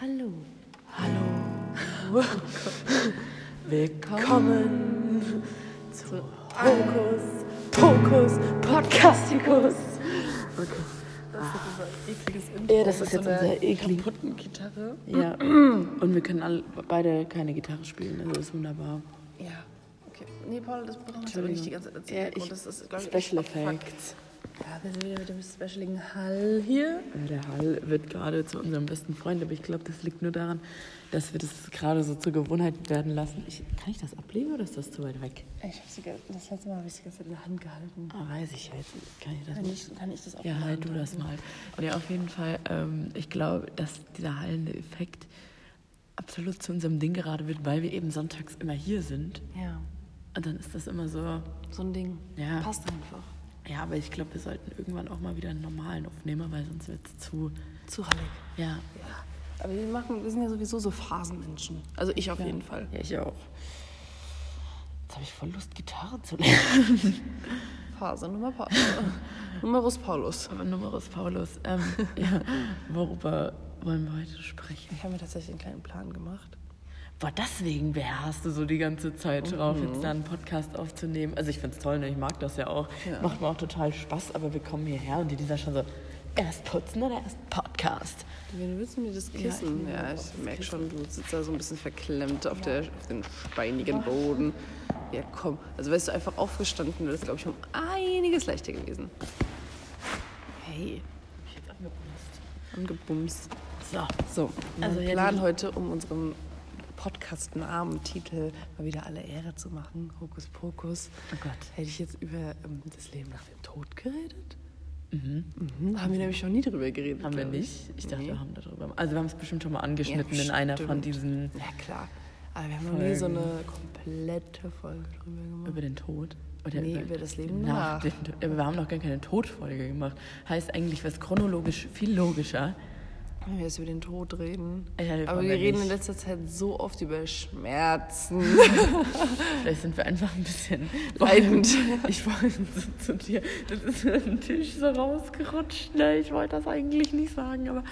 Hallo. Hallo. Willkommen zu Hokus Pokus Podcastikus. Das ist unser ekliges Intro. Ja, das ist jetzt so unser eklig- kaputten Gitarre. Ja. Und wir können alle, beide keine Gitarre spielen, also ist wunderbar. Ja. Okay. Nee, Paul, das brauchen wir nicht die ganze Zeit erzählen. Ja, ich, Und das ist, ich, Special. Effects. Ja, wir sind wieder mit dem specialigen Hall hier. Der Hall wird gerade zu unserem besten Freund, aber ich glaube, das liegt nur daran, dass wir das gerade so zur Gewohnheit werden lassen. Ich, kann ich das ablegen oder ist das zu weit weg? Ich hab sie, ge- das letzte Mal habe ich sie Zeit in der Hand gehalten. Ah, weiß ich jetzt. Kann ich das Kann ich, kann ich das auch Ja, halt du das mal. Ja, auf jeden Fall, ähm, ich glaube, dass dieser hallende Effekt absolut zu unserem Ding gerade wird, weil wir eben sonntags immer hier sind. Ja, Und dann ist das immer so, so ein Ding. Ja. Passt einfach. Ja, aber ich glaube, wir sollten irgendwann auch mal wieder einen normalen Aufnehmer, weil sonst wird es zu, Zu hallig. ja, Ja. Aber wir, machen, wir sind ja sowieso so Phasenmenschen. Also ich auf jeden Fall. ja, ich auch. Jetzt habe ich voll Lust, Gitarre zu lernen. Phase Nummer Pause. Numerus Paulus. Aber Numerus Paulus, ähm, ja, worüber wollen wir heute sprechen? Ich habe mir tatsächlich einen kleinen Plan gemacht. Boah, deswegen beharrst du so die ganze Zeit drauf, jetzt da einen Podcast aufzunehmen. Also ich find's toll, ne? ich mag das ja auch. Ja. Macht mir auch total Spaß, aber wir kommen hierher und die dieser schon so, erst putzen oder erst Podcast. Wen willst du mir das Ja, kissen? ich Ja, ich, auch das merke schon, du sitzt da so ein bisschen verklemmt auf, der, auf dem steinigen Boden. Ja, komm. Also wärst du einfach aufgestanden, wäre das, glaube ich, um einiges leichter gewesen. Hey, Ich jetzt angebumst. angebumst. So, So, Also also ja, wir planen die- heute, um unserem Podcast-Namen, Titel mal wieder alle Ehre zu machen, Hokus Pokus, oh Gott. hätte ich jetzt über ähm, das Leben nach dem Tod geredet? Mhm. Haben wir nämlich noch nie drüber geredet. Haben wir nicht? Ich dachte, Nee. wir haben darüber. Also wir haben es bestimmt schon mal angeschnitten Ja, in einer von diesen Ja, klar. Aber wir haben noch nie so eine komplette Folge drüber gemacht. über den Tod. Oder Nee, über das Leben nach. nach. Dem, aber wir haben noch gar keine Todfolge gemacht. Heißt eigentlich was chronologisch viel logischer. Wenn wir jetzt über den Tod reden. Ja, Aber wollen wir reden in nicht. letzter Zeit so oft über Schmerzen. Vielleicht sind wir einfach ein bisschen Leidend. Ich wollte so zu dir, das ist den Tisch so rausgerutscht. Ne? Ich wollte das eigentlich nicht sagen, aber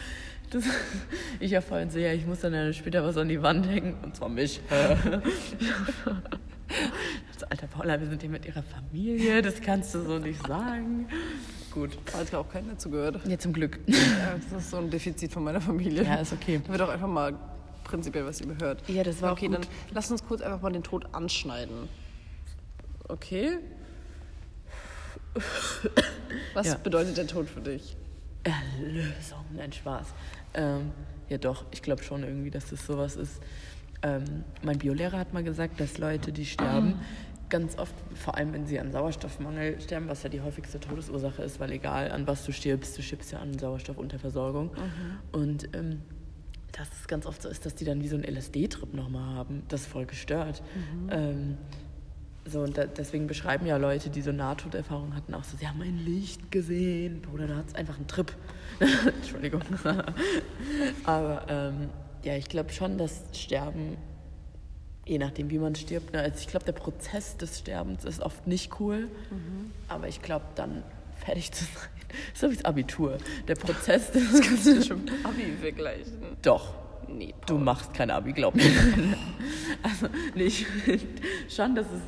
das, ich ja vorhin so, ja, ich muss dann ja später was an die Wand hängen. Und zwar mich. so, Alter Paula, wir sind hier mit ihrer Familie, das kannst du so nicht sagen. Gut. Hat ja auch keiner zugehört. Ja, zum Glück. Ja, das ist so ein Defizit von meiner Familie. Ja, ist okay. Da wird auch einfach mal prinzipiell was überhört. Ja, das war auch Okay, gut. dann lass uns kurz einfach mal den Tod anschneiden. Okay? Was Ja. bedeutet der Tod für dich? Erlösung, nein, Spaß. Ähm, ja doch, ich glaube schon irgendwie, dass das sowas ist. Ähm, mein Biolehrer hat mal gesagt, dass Leute, die sterben, ganz oft, vor allem wenn sie an Sauerstoffmangel sterben, was ja die häufigste Todesursache ist, weil egal an was du stirbst, du stirbst ja an Sauerstoffunterversorgung. Und ähm, dass es ganz oft so ist, dass die dann wie so einen LSD-Trip nochmal haben. Das ist voll gestört. Ähm, so, und da, deswegen beschreiben ja Leute, die so Nahtoderfahrung hatten, auch so, sie haben ein Licht gesehen. Bruder, da hat es einfach einen Trip. Entschuldigung. Aber ähm, ja, ich glaube schon, dass Sterben, je nachdem, wie man stirbt, ne, also ich glaube, der Prozess des Sterbens ist oft nicht cool. Aber ich glaube, dann fertig zu sein, so wie das Abitur. Der Prozess des Kannst du schon mit Abi vergleichen? Doch. Nee, Du machst kein Abi, glaub mir. also, nee, ich schon, dass es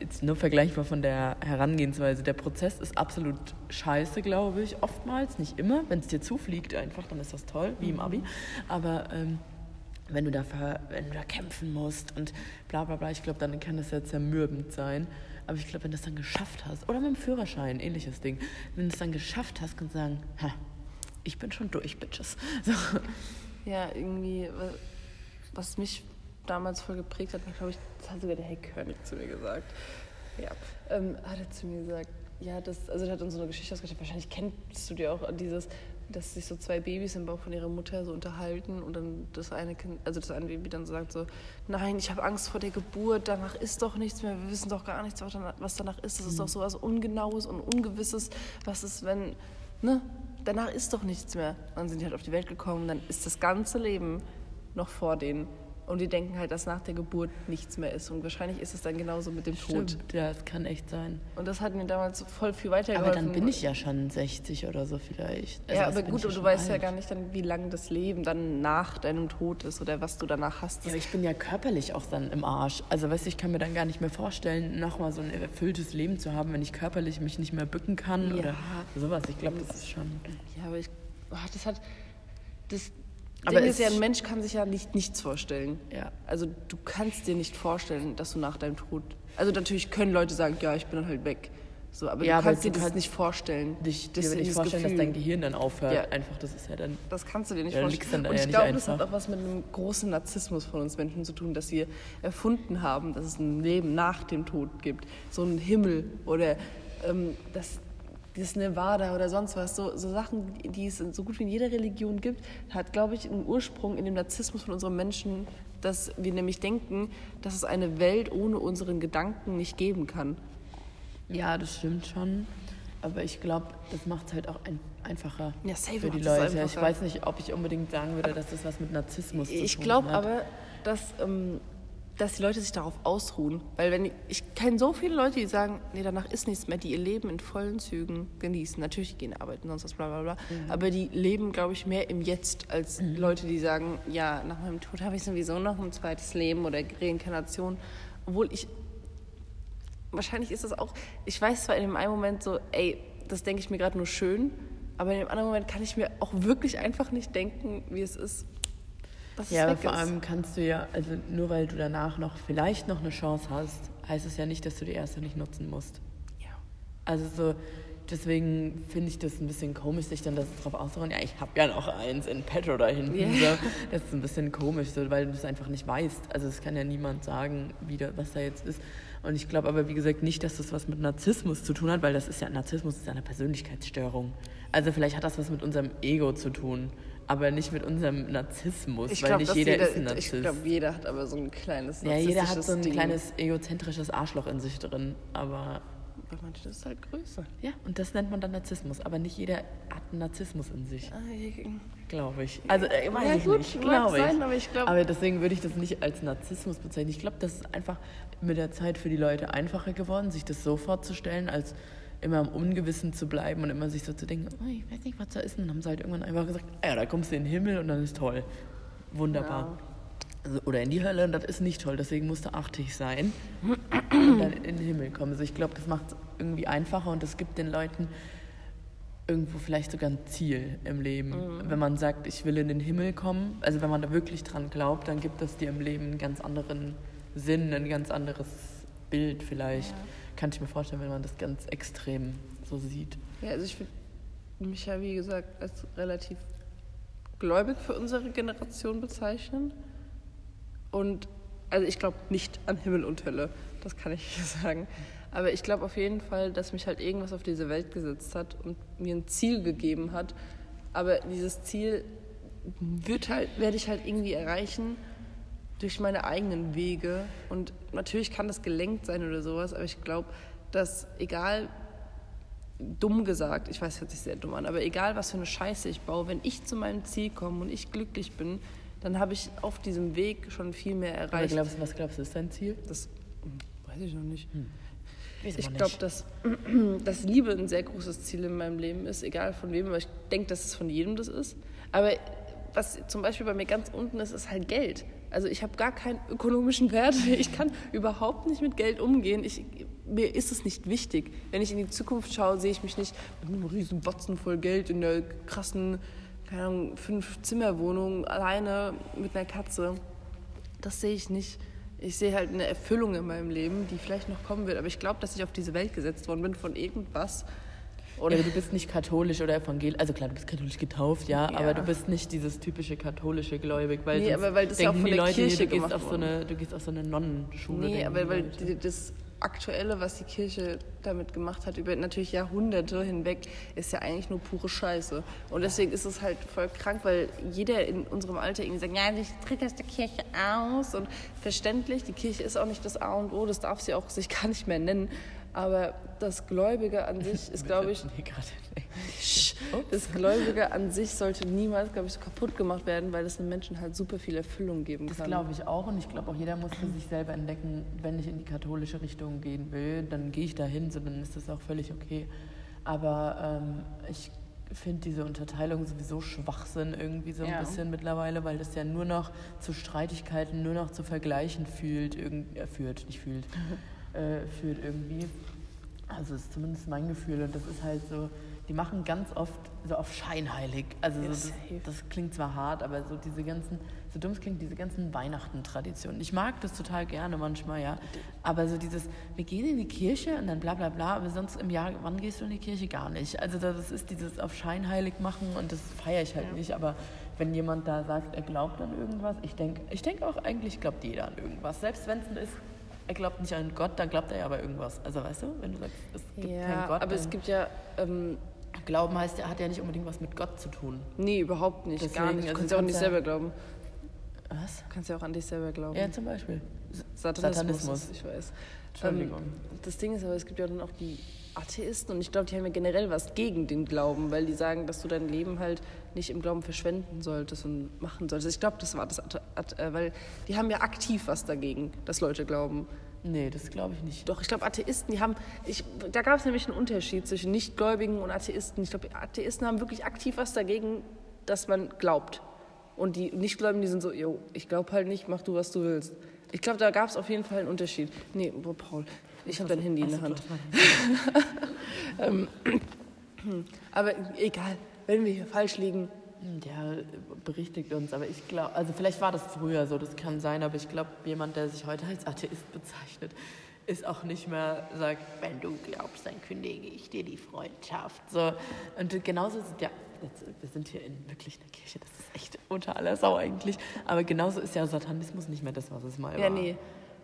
jetzt nur vergleichbar von der Herangehensweise. Der Prozess ist absolut scheiße, glaube ich, oftmals, nicht immer. Wenn es dir zufliegt einfach, dann ist das toll, wie im Abi. Aber ähm, wenn du dafür, wenn du da kämpfen musst und bla bla bla, ich glaube, dann kann das ja zermürbend sein. Aber ich glaube, wenn du es dann geschafft hast, oder mit dem Führerschein, ähnliches Ding, wenn du es dann geschafft hast, kannst du sagen, ha, ich bin schon durch, Bitches. So. Ja, irgendwie, wa- was mich damals voll geprägt hat, glaube ich, das hat sogar der Herr König zu mir gesagt. Ja, ähm, hat er zu mir gesagt, ja, das, also er hat uns so eine Geschichte ausgedacht, wahrscheinlich kennst du dir auch dieses, dass sich so zwei Babys im Bauch von ihrer Mutter so unterhalten und dann das eine Kind, also das eine Baby dann so sagt so, nein, ich habe Angst vor der Geburt, danach ist doch nichts mehr, wir wissen doch gar nichts, was danach, ist, das ist doch so was Ungenaues und Ungewisses, was ist, wenn, ne, danach ist doch nichts mehr. Dann sind die halt auf die Welt gekommen, dann ist das ganze Leben noch vor denen. Und die denken halt, dass nach der Geburt nichts mehr ist. Und wahrscheinlich ist es dann genauso mit dem Tod. Stimmt, ja, das kann echt sein. Und das hat mir damals voll viel weitergeholfen. Aber dann bin ich ja schon 60 oder so vielleicht. Also ja, aber gut, aber du weißt ja alt. gar nicht dann, wie lang das Leben dann nach deinem Tod ist oder was du danach hast. Ja, aber ich bin ja körperlich auch dann im Arsch. Also weißt du, ich kann mir dann gar nicht mehr vorstellen, nochmal so ein erfülltes Leben zu haben, wenn ich körperlich mich nicht mehr bücken kann Ja. oder sowas. Ich glaube, das ist schon... Ja, aber ich, oh, das hat, das Aber Ding ist ja, ein Mensch kann sich ja nicht nichts vorstellen. Ja. Also du kannst dir nicht vorstellen, dass du nach deinem Tod, also natürlich können Leute sagen, ja, ich bin dann halt weg. So, aber Ja, du aber kannst du dir das kannst nicht vorstellen. Dich, Das- dir nicht vorstellen, dass Gefühl. dein Gehirn dann aufhört. Ja. Einfach, das ist ja dann... Das kannst du dir nicht Ja, vorstellen. Und ich glaube, das hat auch was mit einem großen Narzissmus von uns Menschen zu tun, dass wir erfunden haben, dass es ein Leben nach dem Tod gibt. So ein Himmel oder ähm, das, das Nevada oder sonst was. So, so Sachen, die es so gut wie in jeder Religion gibt, hat, glaube ich, einen Ursprung in dem Narzissmus von unseren Menschen, dass wir nämlich denken, dass es eine Welt ohne unseren Gedanken nicht geben kann. Ja, das stimmt schon. Aber ich glaube, das macht es halt auch ein, einfacher Ja, für die Leute. Ich weiß nicht, ob ich unbedingt sagen würde, dass das was mit Narzissmus zu tun Ich hat. glaube aber, dass, ähm, dass die Leute sich darauf ausruhen. Weil wenn ich, ich kenne so viele Leute, die sagen, nee, danach ist nichts mehr, die ihr Leben in vollen Zügen genießen. Natürlich gehen arbeiten, sonst was, bla bla bla. Mhm. Aber die leben, glaube ich, mehr im Jetzt als Leute, die sagen, ja, nach meinem Tod habe ich sowieso noch ein zweites Leben oder Reinkarnation. Obwohl ich, wahrscheinlich ist das auch, ich weiß zwar in dem einen Moment so, ey, das denke ich mir gerade nur schön, aber in dem anderen Moment kann ich mir auch wirklich einfach nicht denken, wie es ist. Es Ja, aber weg vor ist. allem kannst du ja, also nur weil du danach noch vielleicht noch eine Chance hast, heißt es ja nicht, dass du die erste nicht nutzen musst. Ja. Also so, deswegen finde ich das ein bisschen komisch, sich dann das drauf auszuruhen. Ja, ich habe ja noch eins in petto da hinten. Ja. So. Das ist ein bisschen komisch, so, weil du es einfach nicht weißt. Also es kann ja niemand sagen, wie da, was da jetzt ist. Und ich glaube aber, wie gesagt, nicht, dass das was mit Narzissmus zu tun hat, weil das ist ja, Narzissmus ist ja eine Persönlichkeitsstörung. Also vielleicht hat das was mit unserem Ego zu tun, aber nicht mit unserem Narzissmus, Ich weil glaube, nicht jeder, jeder, ist ein ich Narzisst. glaube, jeder hat aber so ein kleines ja, jeder hat so ein Ding. kleines egozentrisches Arschloch in sich drin, aber Bei manchen ist es halt größer. ja, und das nennt man dann Narzissmus, aber nicht jeder hat einen Narzissmus in sich, Ah, glaube ich. Also äh, weiß Ja, ich gut, nicht, glaube ich. sein, aber ich glaub- aber deswegen würde ich das nicht als Narzissmus bezeichnen. Ich glaube, das ist einfach mit der Zeit für die Leute einfacher geworden, sich das so vorzustellen, als immer im Ungewissen zu bleiben und immer sich so zu denken, oh, ich weiß nicht, was da ist. Und dann haben sie halt irgendwann einfach gesagt, "Ah ja, da kommst du in den Himmel und dann ist toll. Wunderbar. Also, oder in die Hölle und das ist nicht toll, deswegen musst du achtig sein und dann in den Himmel kommen. Also ich glaube, das macht es irgendwie einfacher und das gibt den Leuten irgendwo vielleicht sogar ein Ziel im Leben. Wenn man sagt, ich will in den Himmel kommen, also wenn man da wirklich dran glaubt, dann gibt es dir im Leben einen ganz anderen Sinn, ein ganz anderes Bild vielleicht. Kann ich mir vorstellen, wenn man das ganz extrem so sieht. Ja, also ich würde mich ja, wie gesagt, als relativ gläubig für unsere Generation bezeichnen. Und also ich glaube nicht an Himmel und Hölle, das kann ich sagen. Aber ich glaube auf jeden Fall, dass mich halt irgendwas auf diese Welt gesetzt hat und mir ein Ziel gegeben hat. Aber dieses Ziel wird halt, werde ich halt irgendwie erreichen durch meine eigenen Wege. Und natürlich kann das gelenkt sein oder sowas, aber ich glaube, dass egal, dumm gesagt, ich weiß, hört sich sehr dumm an, aber egal, was für eine Scheiße ich baue, wenn ich zu meinem Ziel komme und ich glücklich bin, dann habe ich auf diesem Weg schon viel mehr Aber erreicht. glaubst, was glaubst du, ist dein Ziel? das hm, weiß ich noch nicht. Weiß Ich glaube, dass, dass Liebe ein sehr großes Ziel in meinem Leben ist, egal von wem, aber ich denke, dass es von jedem das ist. Aber was zum Beispiel bei mir ganz unten ist, ist halt Geld. Also ich habe gar keinen ökonomischen Wert. Ich kann überhaupt nicht mit Geld umgehen. Ich, mir ist es nicht wichtig. Wenn ich in die Zukunft schaue, sehe ich mich nicht mit einem riesen Batzen voll Geld in der krassen, keine Ahnung, Fünf-Zimmer-Wohnung alleine mit einer Katze. Das sehe ich nicht. Ich sehe halt eine Erfüllung in meinem Leben, die vielleicht noch kommen wird. Aber ich glaube, dass ich auf diese Welt gesetzt worden bin von irgendwas. Oder du bist nicht katholisch oder evangelisch, also klar, du bist katholisch getauft, ja, Ja. aber du bist nicht dieses typische katholische Gläubig, weil, Nee, aber weil das ja auch denken von die Leute, Kirche du gehst auf so eine, du gehst auf so eine Nonnenschule. Nee, denken aber weil die, das Aktuelle, was die Kirche damit gemacht hat, über natürlich Jahrhunderte hinweg, ist ja eigentlich nur pure Scheiße. Und deswegen ist es halt voll krank, weil jeder in unserem Alter irgendwie sagt, ja, ich tritt aus der Kirche aus. Und verständlich, die Kirche ist auch nicht das A und O, das darf sie auch sich gar nicht mehr nennen. Aber das Gläubige an sich ist, glaube ich, das Gläubige an sich sollte niemals, glaube ich, so kaputt gemacht werden, weil es den Menschen halt super viel Erfüllung geben Das kann. glaube ich auch und ich glaube auch jeder muss für sich selber entdecken, wenn ich in die katholische Richtung gehen will, dann gehe ich dahin, so dann ist das auch völlig okay. Aber ähm, ich finde diese Unterteilung sowieso Schwachsinn irgendwie so ein Ja. bisschen mittlerweile, weil das ja nur noch zu Streitigkeiten, nur noch zu Vergleichen fühlt, irgend, äh, führt, nicht fühlt, äh, führt irgendwie. Also ist zumindest mein Gefühl und das ist halt so, die machen ganz oft so auf scheinheilig. Also so, das, das klingt zwar hart, aber so diese ganzen, so dumm es klingt, diese ganzen Weihnachten-Traditionen. Ich mag das total gerne manchmal, ja. Aber so dieses, wir gehen in die Kirche und dann bla bla bla, aber sonst im Jahr, wann gehst du in die Kirche? Gar nicht. Also das ist dieses auf scheinheilig machen und das feiere ich halt Ja. nicht. Aber wenn jemand da sagt, er glaubt an irgendwas, ich denke ich denk auch, eigentlich glaubt jeder an irgendwas. Selbst wenn es ist, er glaubt nicht an Gott, dann glaubt er ja aber irgendwas. Also weißt du, wenn du sagst, es gibt keinen Ja, Gott, aber es gibt ja, ähm, Glauben heißt, er hat ja nicht unbedingt was mit Gott zu tun. nee, überhaupt nicht, gar Deswegen, nicht. Du also kannst ja auch an dich ja- selber glauben. Was? Du kannst ja auch an dich selber glauben. Ja, zum Beispiel. Satanismus. Satanismus. Ich weiß. Entschuldigung. Ähm, das Ding ist aber, es gibt ja dann auch die Atheisten und ich glaube, die haben ja generell was gegen den Glauben, weil die sagen, dass du dein Leben halt nicht im Glauben verschwenden solltest und machen solltest. Ich glaube, das war das, äh, weil die haben ja aktiv was dagegen, dass Leute glauben. Nee, das glaube ich nicht. Doch, ich glaube, Atheisten, die haben, ich, da gab es nämlich einen Unterschied zwischen Nichtgläubigen und Atheisten. Ich glaube, Atheisten haben wirklich aktiv was dagegen, dass man glaubt. Und die Nichtgläubigen, die sind so, jo, ich glaube halt nicht, mach du, was du willst. Ich glaube, da gab es auf jeden Fall einen Unterschied. Nee, boah, Paul, ich habe dein Handy in der Hand. mein Aber egal, wenn wir hier falsch liegen. Der berichtigt uns, aber ich glaube, also vielleicht war das früher so, das kann sein, aber ich glaube, jemand, der sich heute als Atheist bezeichnet, ist auch nicht mehr sagt, wenn du glaubst, dann kündige ich dir die Freundschaft. So. Und genauso ist ja, jetzt, wir sind hier in wirklich einer Kirche, das ist echt unter aller Sau eigentlich, aber genauso ist ja Satanismus nicht mehr das, was es mal Ja, war. nee.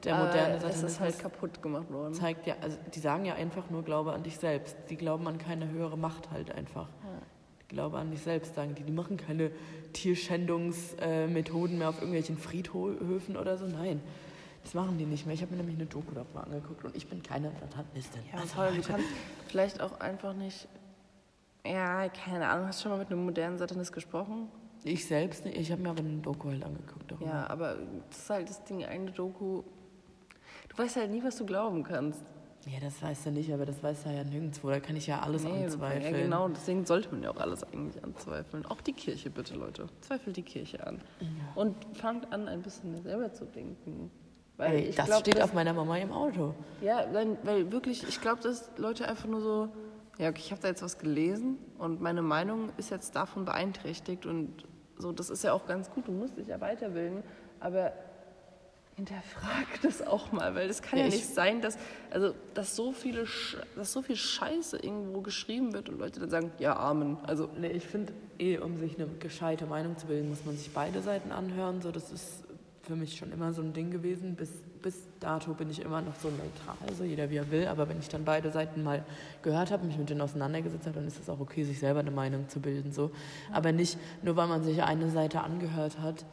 Der moderne es Satanismus ist halt kaputt gemacht worden. zeigt ja, also die sagen ja einfach nur Glaube an dich selbst. Die glauben an keine höhere Macht halt einfach. Glaube an dich selbst, sagen die. Die machen keine Tierschändungsmethoden mehr auf irgendwelchen Friedhöfen oder so. Nein, das machen die nicht mehr. Ich habe mir nämlich eine Doku darüber angeguckt und ich bin keine Satanistin. Ja, Also, Paul, du kannst vielleicht auch einfach nicht. Ja, keine Ahnung. Hast du schon mal mit einem modernen Satanist gesprochen? ich selbst nicht. Ich habe mir aber eine Doku halt angeguckt. Darüber. Ja, aber das ist halt das Ding, eine Doku. Du weißt halt nie, was du glauben kannst. Ja, das weiß er nicht, aber das weiß er ja nirgendwo. Da kann ich ja alles Nee, anzweifeln. Ja, genau, deswegen sollte man ja auch alles eigentlich anzweifeln. Auch die Kirche, bitte, Leute. Zweifelt die Kirche an. Und fangt an, ein bisschen selber zu denken. Weil Ey, ich das glaub, steht dass- auf meiner Mama im Auto. Ja, weil, weil wirklich, ich glaube, dass Leute einfach nur so, ja, okay, ich habe da jetzt was gelesen und meine Meinung ist jetzt davon beeinträchtigt und so, das ist ja auch ganz gut, du musst dich ja weiterbilden, aber hinterfrag das auch mal, weil das kann ja, Ja, ich- nicht sein, dass, also, dass, so viele Sch dass so viel Scheiße irgendwo geschrieben wird und Leute dann sagen, ja, Amen. Also, Nee, ich finde, eh, um sich eine gescheite Meinung zu bilden, muss man sich beide Seiten anhören. So, das ist für mich schon immer so ein Ding gewesen. Bis, bis dato bin ich immer noch so neutral, so jeder wie er will. Aber wenn ich dann beide Seiten mal gehört habe, mich mit denen auseinandergesetzt habe, dann ist es auch okay, sich selber eine Meinung zu bilden. So. Aber nicht nur, weil man sich eine Seite angehört hat,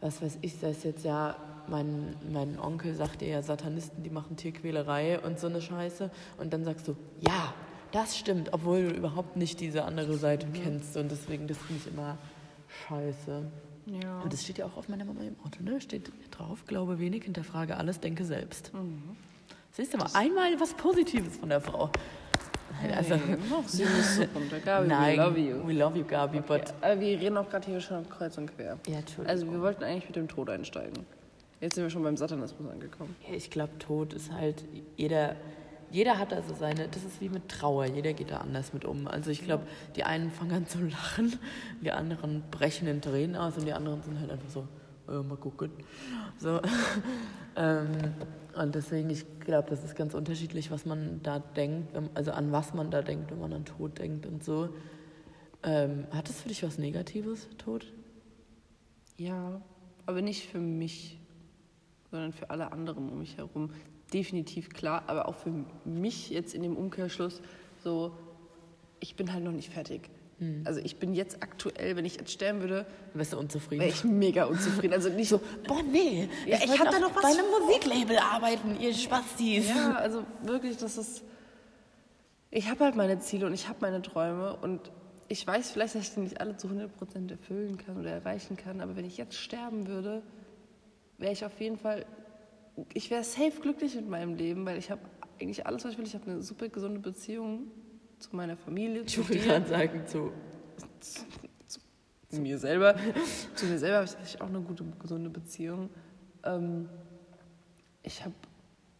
was weiß ich, das ist jetzt ja, mein, mein Onkel sagt dir ja, Satanisten, die machen Tierquälerei und so eine Scheiße. Und dann sagst du, ja, das stimmt, obwohl du überhaupt nicht diese andere Seite kennst. Und deswegen, das finde ich immer scheiße. ja. Und das steht ja auch auf meiner Mama im Auto, ne? Steht drauf, glaube wenig, hinterfrage alles, denke selbst. Siehst du mal, einmal was Positives von der Frau. Nein, also, noch sie muss so runter. Gabi, nein, we love you. we love you, Gabi, but... Ja, aber wir reden auch gerade hier schon kreuz und quer. Ja, Entschuldigung. Also wir wollten eigentlich mit dem Tod einsteigen. Jetzt sind wir schon beim Satanismus angekommen. Ja, ich glaube, Tod ist halt, jeder, jeder hat also seine, das ist wie mit Trauer, jeder geht da anders mit um. Also ich glaube, die einen fangen an zu lachen, die anderen brechen in Tränen aus und die anderen sind halt einfach so, äh, mal gucken. So. ähm, und deswegen, ich glaube, das ist ganz unterschiedlich, was man da denkt, also an was man da denkt, wenn man an Tod denkt und so. Ähm, hat es für dich was Negatives, Tod? Ja, aber nicht für mich, sondern für alle anderen um mich herum. Definitiv klar, aber auch für mich jetzt in dem Umkehrschluss so, ich bin halt noch nicht fertig. Also ich bin jetzt aktuell, wenn ich jetzt sterben würde, Wärst du unzufrieden? wäre ich mega unzufrieden. Also nicht so, Boah, nee. Ja, ich wollte hab da noch was bei einem. Musiklabel arbeiten, ihr Spastis. Ja, also wirklich, das ist. Ich habe halt meine Ziele und ich habe meine Träume und ich weiß vielleicht, dass ich die nicht alle zu 100% erfüllen kann oder erreichen kann, aber wenn ich jetzt sterben würde, wäre ich auf jeden Fall, ich wäre safe glücklich mit meinem Leben, weil ich habe eigentlich alles, was ich will. Ich habe eine super gesunde Beziehung zu meiner Familie, zu Ich würde gerade sagen, zu. zu mir selber. zu mir selber habe ich auch eine gute, gesunde Beziehung. Ähm, ich hab,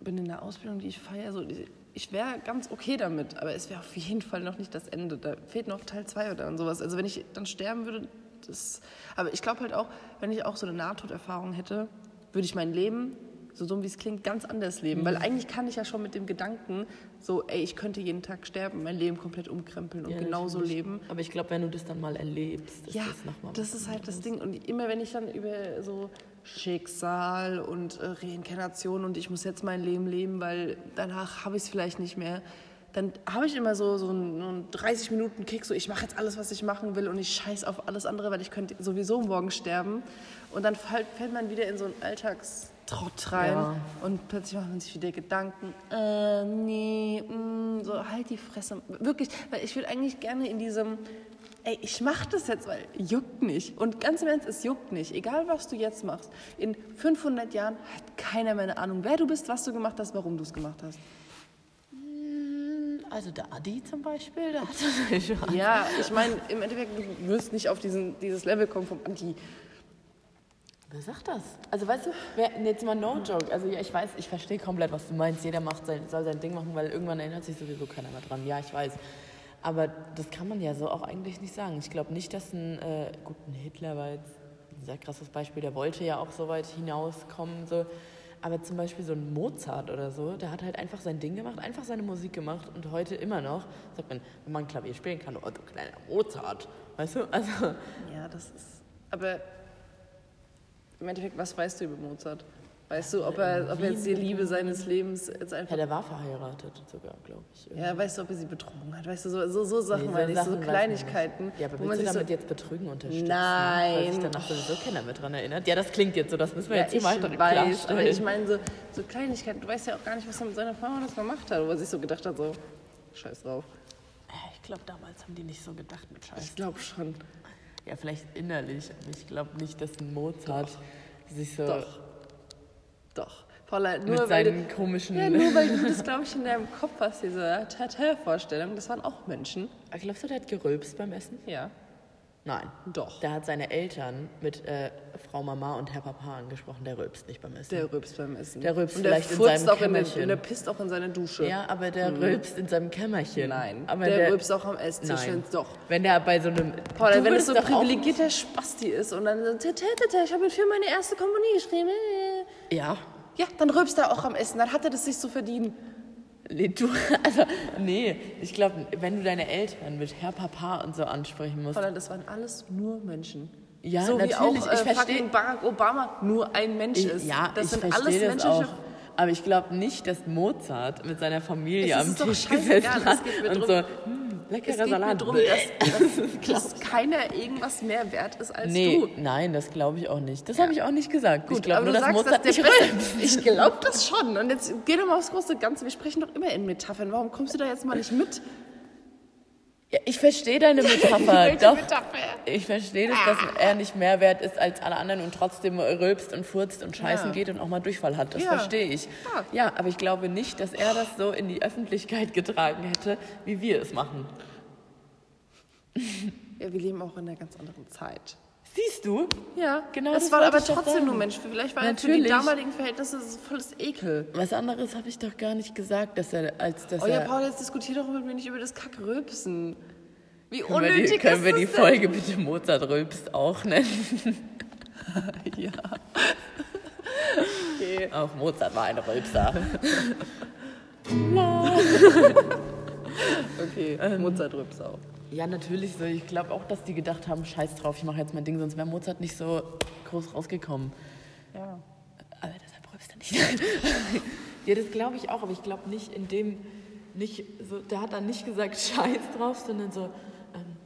bin in der Ausbildung, die ich feiere, so, ich wäre ganz okay damit, aber es wäre auf jeden Fall noch nicht das Ende. Da fehlt noch Teil 2 oder sowas. Also wenn ich dann sterben würde, das, aber ich glaube halt auch, wenn ich auch so eine Nahtoderfahrung hätte, würde ich mein Leben, so dumm wie es klingt, ganz anders leben. Weil eigentlich kann ich ja schon mit dem Gedanken, so, ey, ich könnte jeden Tag sterben, mein Leben komplett umkrempeln und Ja, genauso natürlich. leben. Aber ich glaube, wenn du das dann mal erlebst, ist Ja, das nochmal das ist halt das Ding. Und immer wenn ich dann über so Schicksal und äh, Reinkarnation und ich muss jetzt mein Leben leben, weil danach habe ich es vielleicht nicht mehr, dann habe ich immer so, so einen 30 Minuten Kick, so ich mache jetzt alles, was ich machen will und ich scheiß auf alles andere, weil ich könnte sowieso morgen sterben. Und dann fällt, man wieder in so einen Alltagstrott rein Ja. und plötzlich macht man sich wieder Gedanken, äh, nee, mm, so halt die Fresse. Wirklich, weil ich will eigentlich gerne in diesem, ey, ich mach das jetzt, weil juckt nicht. Und ganz im Ernst, es juckt nicht. Egal, was du jetzt machst. In 500 Jahren hat keiner mehr eine Ahnung, wer du bist, was du gemacht hast, warum du es gemacht hast. Also der Adi zum Beispiel, der hat das schon. Ja, ich meine, im Endeffekt, du wirst nicht auf diesen, dieses Level kommen vom Anti. Wer sagt das? Also weißt du, wer, jetzt mal no joke. Also ja, ich weiß, ich verstehe komplett, was du meinst. Jeder macht sein, soll sein Ding machen, weil irgendwann erinnert sich sowieso keiner mehr dran. Ja, ich weiß. Aber das kann man ja so auch eigentlich nicht sagen. Ich glaube nicht, dass ein, äh, gut, ein Hitler war jetzt ein sehr krasses Beispiel, der wollte ja auch so weit hinauskommen. So. Aber zum Beispiel so ein Mozart oder so, der hat halt einfach sein Ding gemacht, einfach seine Musik gemacht und heute immer noch sagt man, wenn man Klavier spielen kann, oh, du kleiner Mozart. Weißt du? Also, Ja, das ist. Aber im Endeffekt, was weißt du über Mozart? Weißt du, ob er, ob er jetzt die Liebe seines Lebens jetzt ja, einfach. der war verheiratet sogar, glaube ich. Ja, weißt du, ob er sie betrogen hat? Weißt du, so, so, so Sachen Nee, meine ich, so Kleinigkeiten. Ja, aber willst du sich so, damit jetzt Betrügen unterstützen? Nein. Weil sich danach sowieso keiner mehr dran erinnert. Ja, das klingt jetzt so, das müssen wir ja, jetzt hier ich mal direkt weiß, aber ich meine so, so Kleinigkeiten. Du weißt ja auch gar nicht, was er mit seiner Frau das gemacht hat, wo er sich so gedacht hat, so, scheiß drauf. ich glaube, damals haben die nicht so gedacht mit Scheiß. Ich glaube schon. Ja, vielleicht innerlich, aber ich glaube nicht, dass ein Mozart sich so Doch. Doch. Paula, mit nur weil, seinen du, komischen... ja, nur weil du das, glaube ich, in deinem Kopf hast, diese Tata-Vorstellung, das waren auch Menschen. Glaubst du, der hat gerülpst beim Essen? Ja. Nein. Doch. Der hat seine Eltern mit äh, Frau Mama und Herr Papa angesprochen. Der rülpst nicht beim Essen. Der rülpst beim Essen. Der rülpst und der vielleicht in seinem auch in Kämmerchen. und der pisst auch in seine Dusche. ja, aber der rülpst in seinem Kämmerchen. Nein, aber der, rülpst auch am Esstisch. Nein. Doch. Wenn der bei so einem... Paula, Du wenn es so auch- privilegierter Spasti ist und dann so, "Tete, tete, ich habe für meine erste Kommunie geschrieben. Ja, Ja, dann rülpst er auch am Essen. Dann hat er das sich zu verdienen. Nee, du, also, nee, ich glaube, wenn du deine Eltern mit Herr Papa und so ansprechen musst. Paula, das waren alles nur Menschen. Ja, so wie natürlich, auch äh, ich versteh- fucking Barack Obama nur ein Mensch Ich, ist. ja, das ich sind verstehe alles das menschliche auch. Aber ich glaube nicht, dass Mozart mit seiner Familie am Tisch gesessen hat und so, hm, Es leckerer geht mir Salat. darum, Bäh. dass, dass keiner irgendwas mehr wert ist als nee, du. nein, das glaube ich auch nicht. Das habe ich auch nicht gesagt. ich Gut, glaube aber nur, dass sagst, Mozart dass nicht rülpst. Ich glaube das schon. Und jetzt geh doch mal aufs große Ganze. Wir sprechen doch immer in Metaphern. Warum kommst du da jetzt mal nicht mit? Ja, ich verstehe deine Metapher. Doch. Metapher? Ich verstehe das, dass er nicht mehr wert ist als alle anderen und trotzdem rülpst und furzt und scheißen Ja. geht und auch mal Durchfall hat. Das Ja. verstehe ich. Ja. Ja, aber ich glaube nicht, dass er das so in die Öffentlichkeit getragen hätte, wie wir es machen. Ja, wir leben auch in einer ganz anderen Zeit. Siehst du? Ja, Genau Es das war aber trotzdem nur Mensch. Vielleicht war er für die Natürlich. damaligen Verhältnisse so volles Ekel. Was anderes habe ich doch gar nicht gesagt, dass er als dass Oh ja, Paul, jetzt diskutier doch mit mir nicht über das Kackrülpsen. Wie können wir unnötig die, können wir das die denn? Folge bitte Mozart rülpst auch nennen? Ja. Okay. Auch Mozart war ein Rülpser. Okay, Ähm. Mozart rülpst auch. Ja, natürlich so. Ich glaube auch, dass die gedacht haben, scheiß drauf, ich mache jetzt mein Ding, sonst wäre Mozart nicht so groß rausgekommen. Ja. Aber deshalb rülpst er nicht. ja, das glaube ich auch, aber ich glaube nicht in dem, nicht so, der hat dann nicht gesagt scheiß drauf, sondern so, ähm,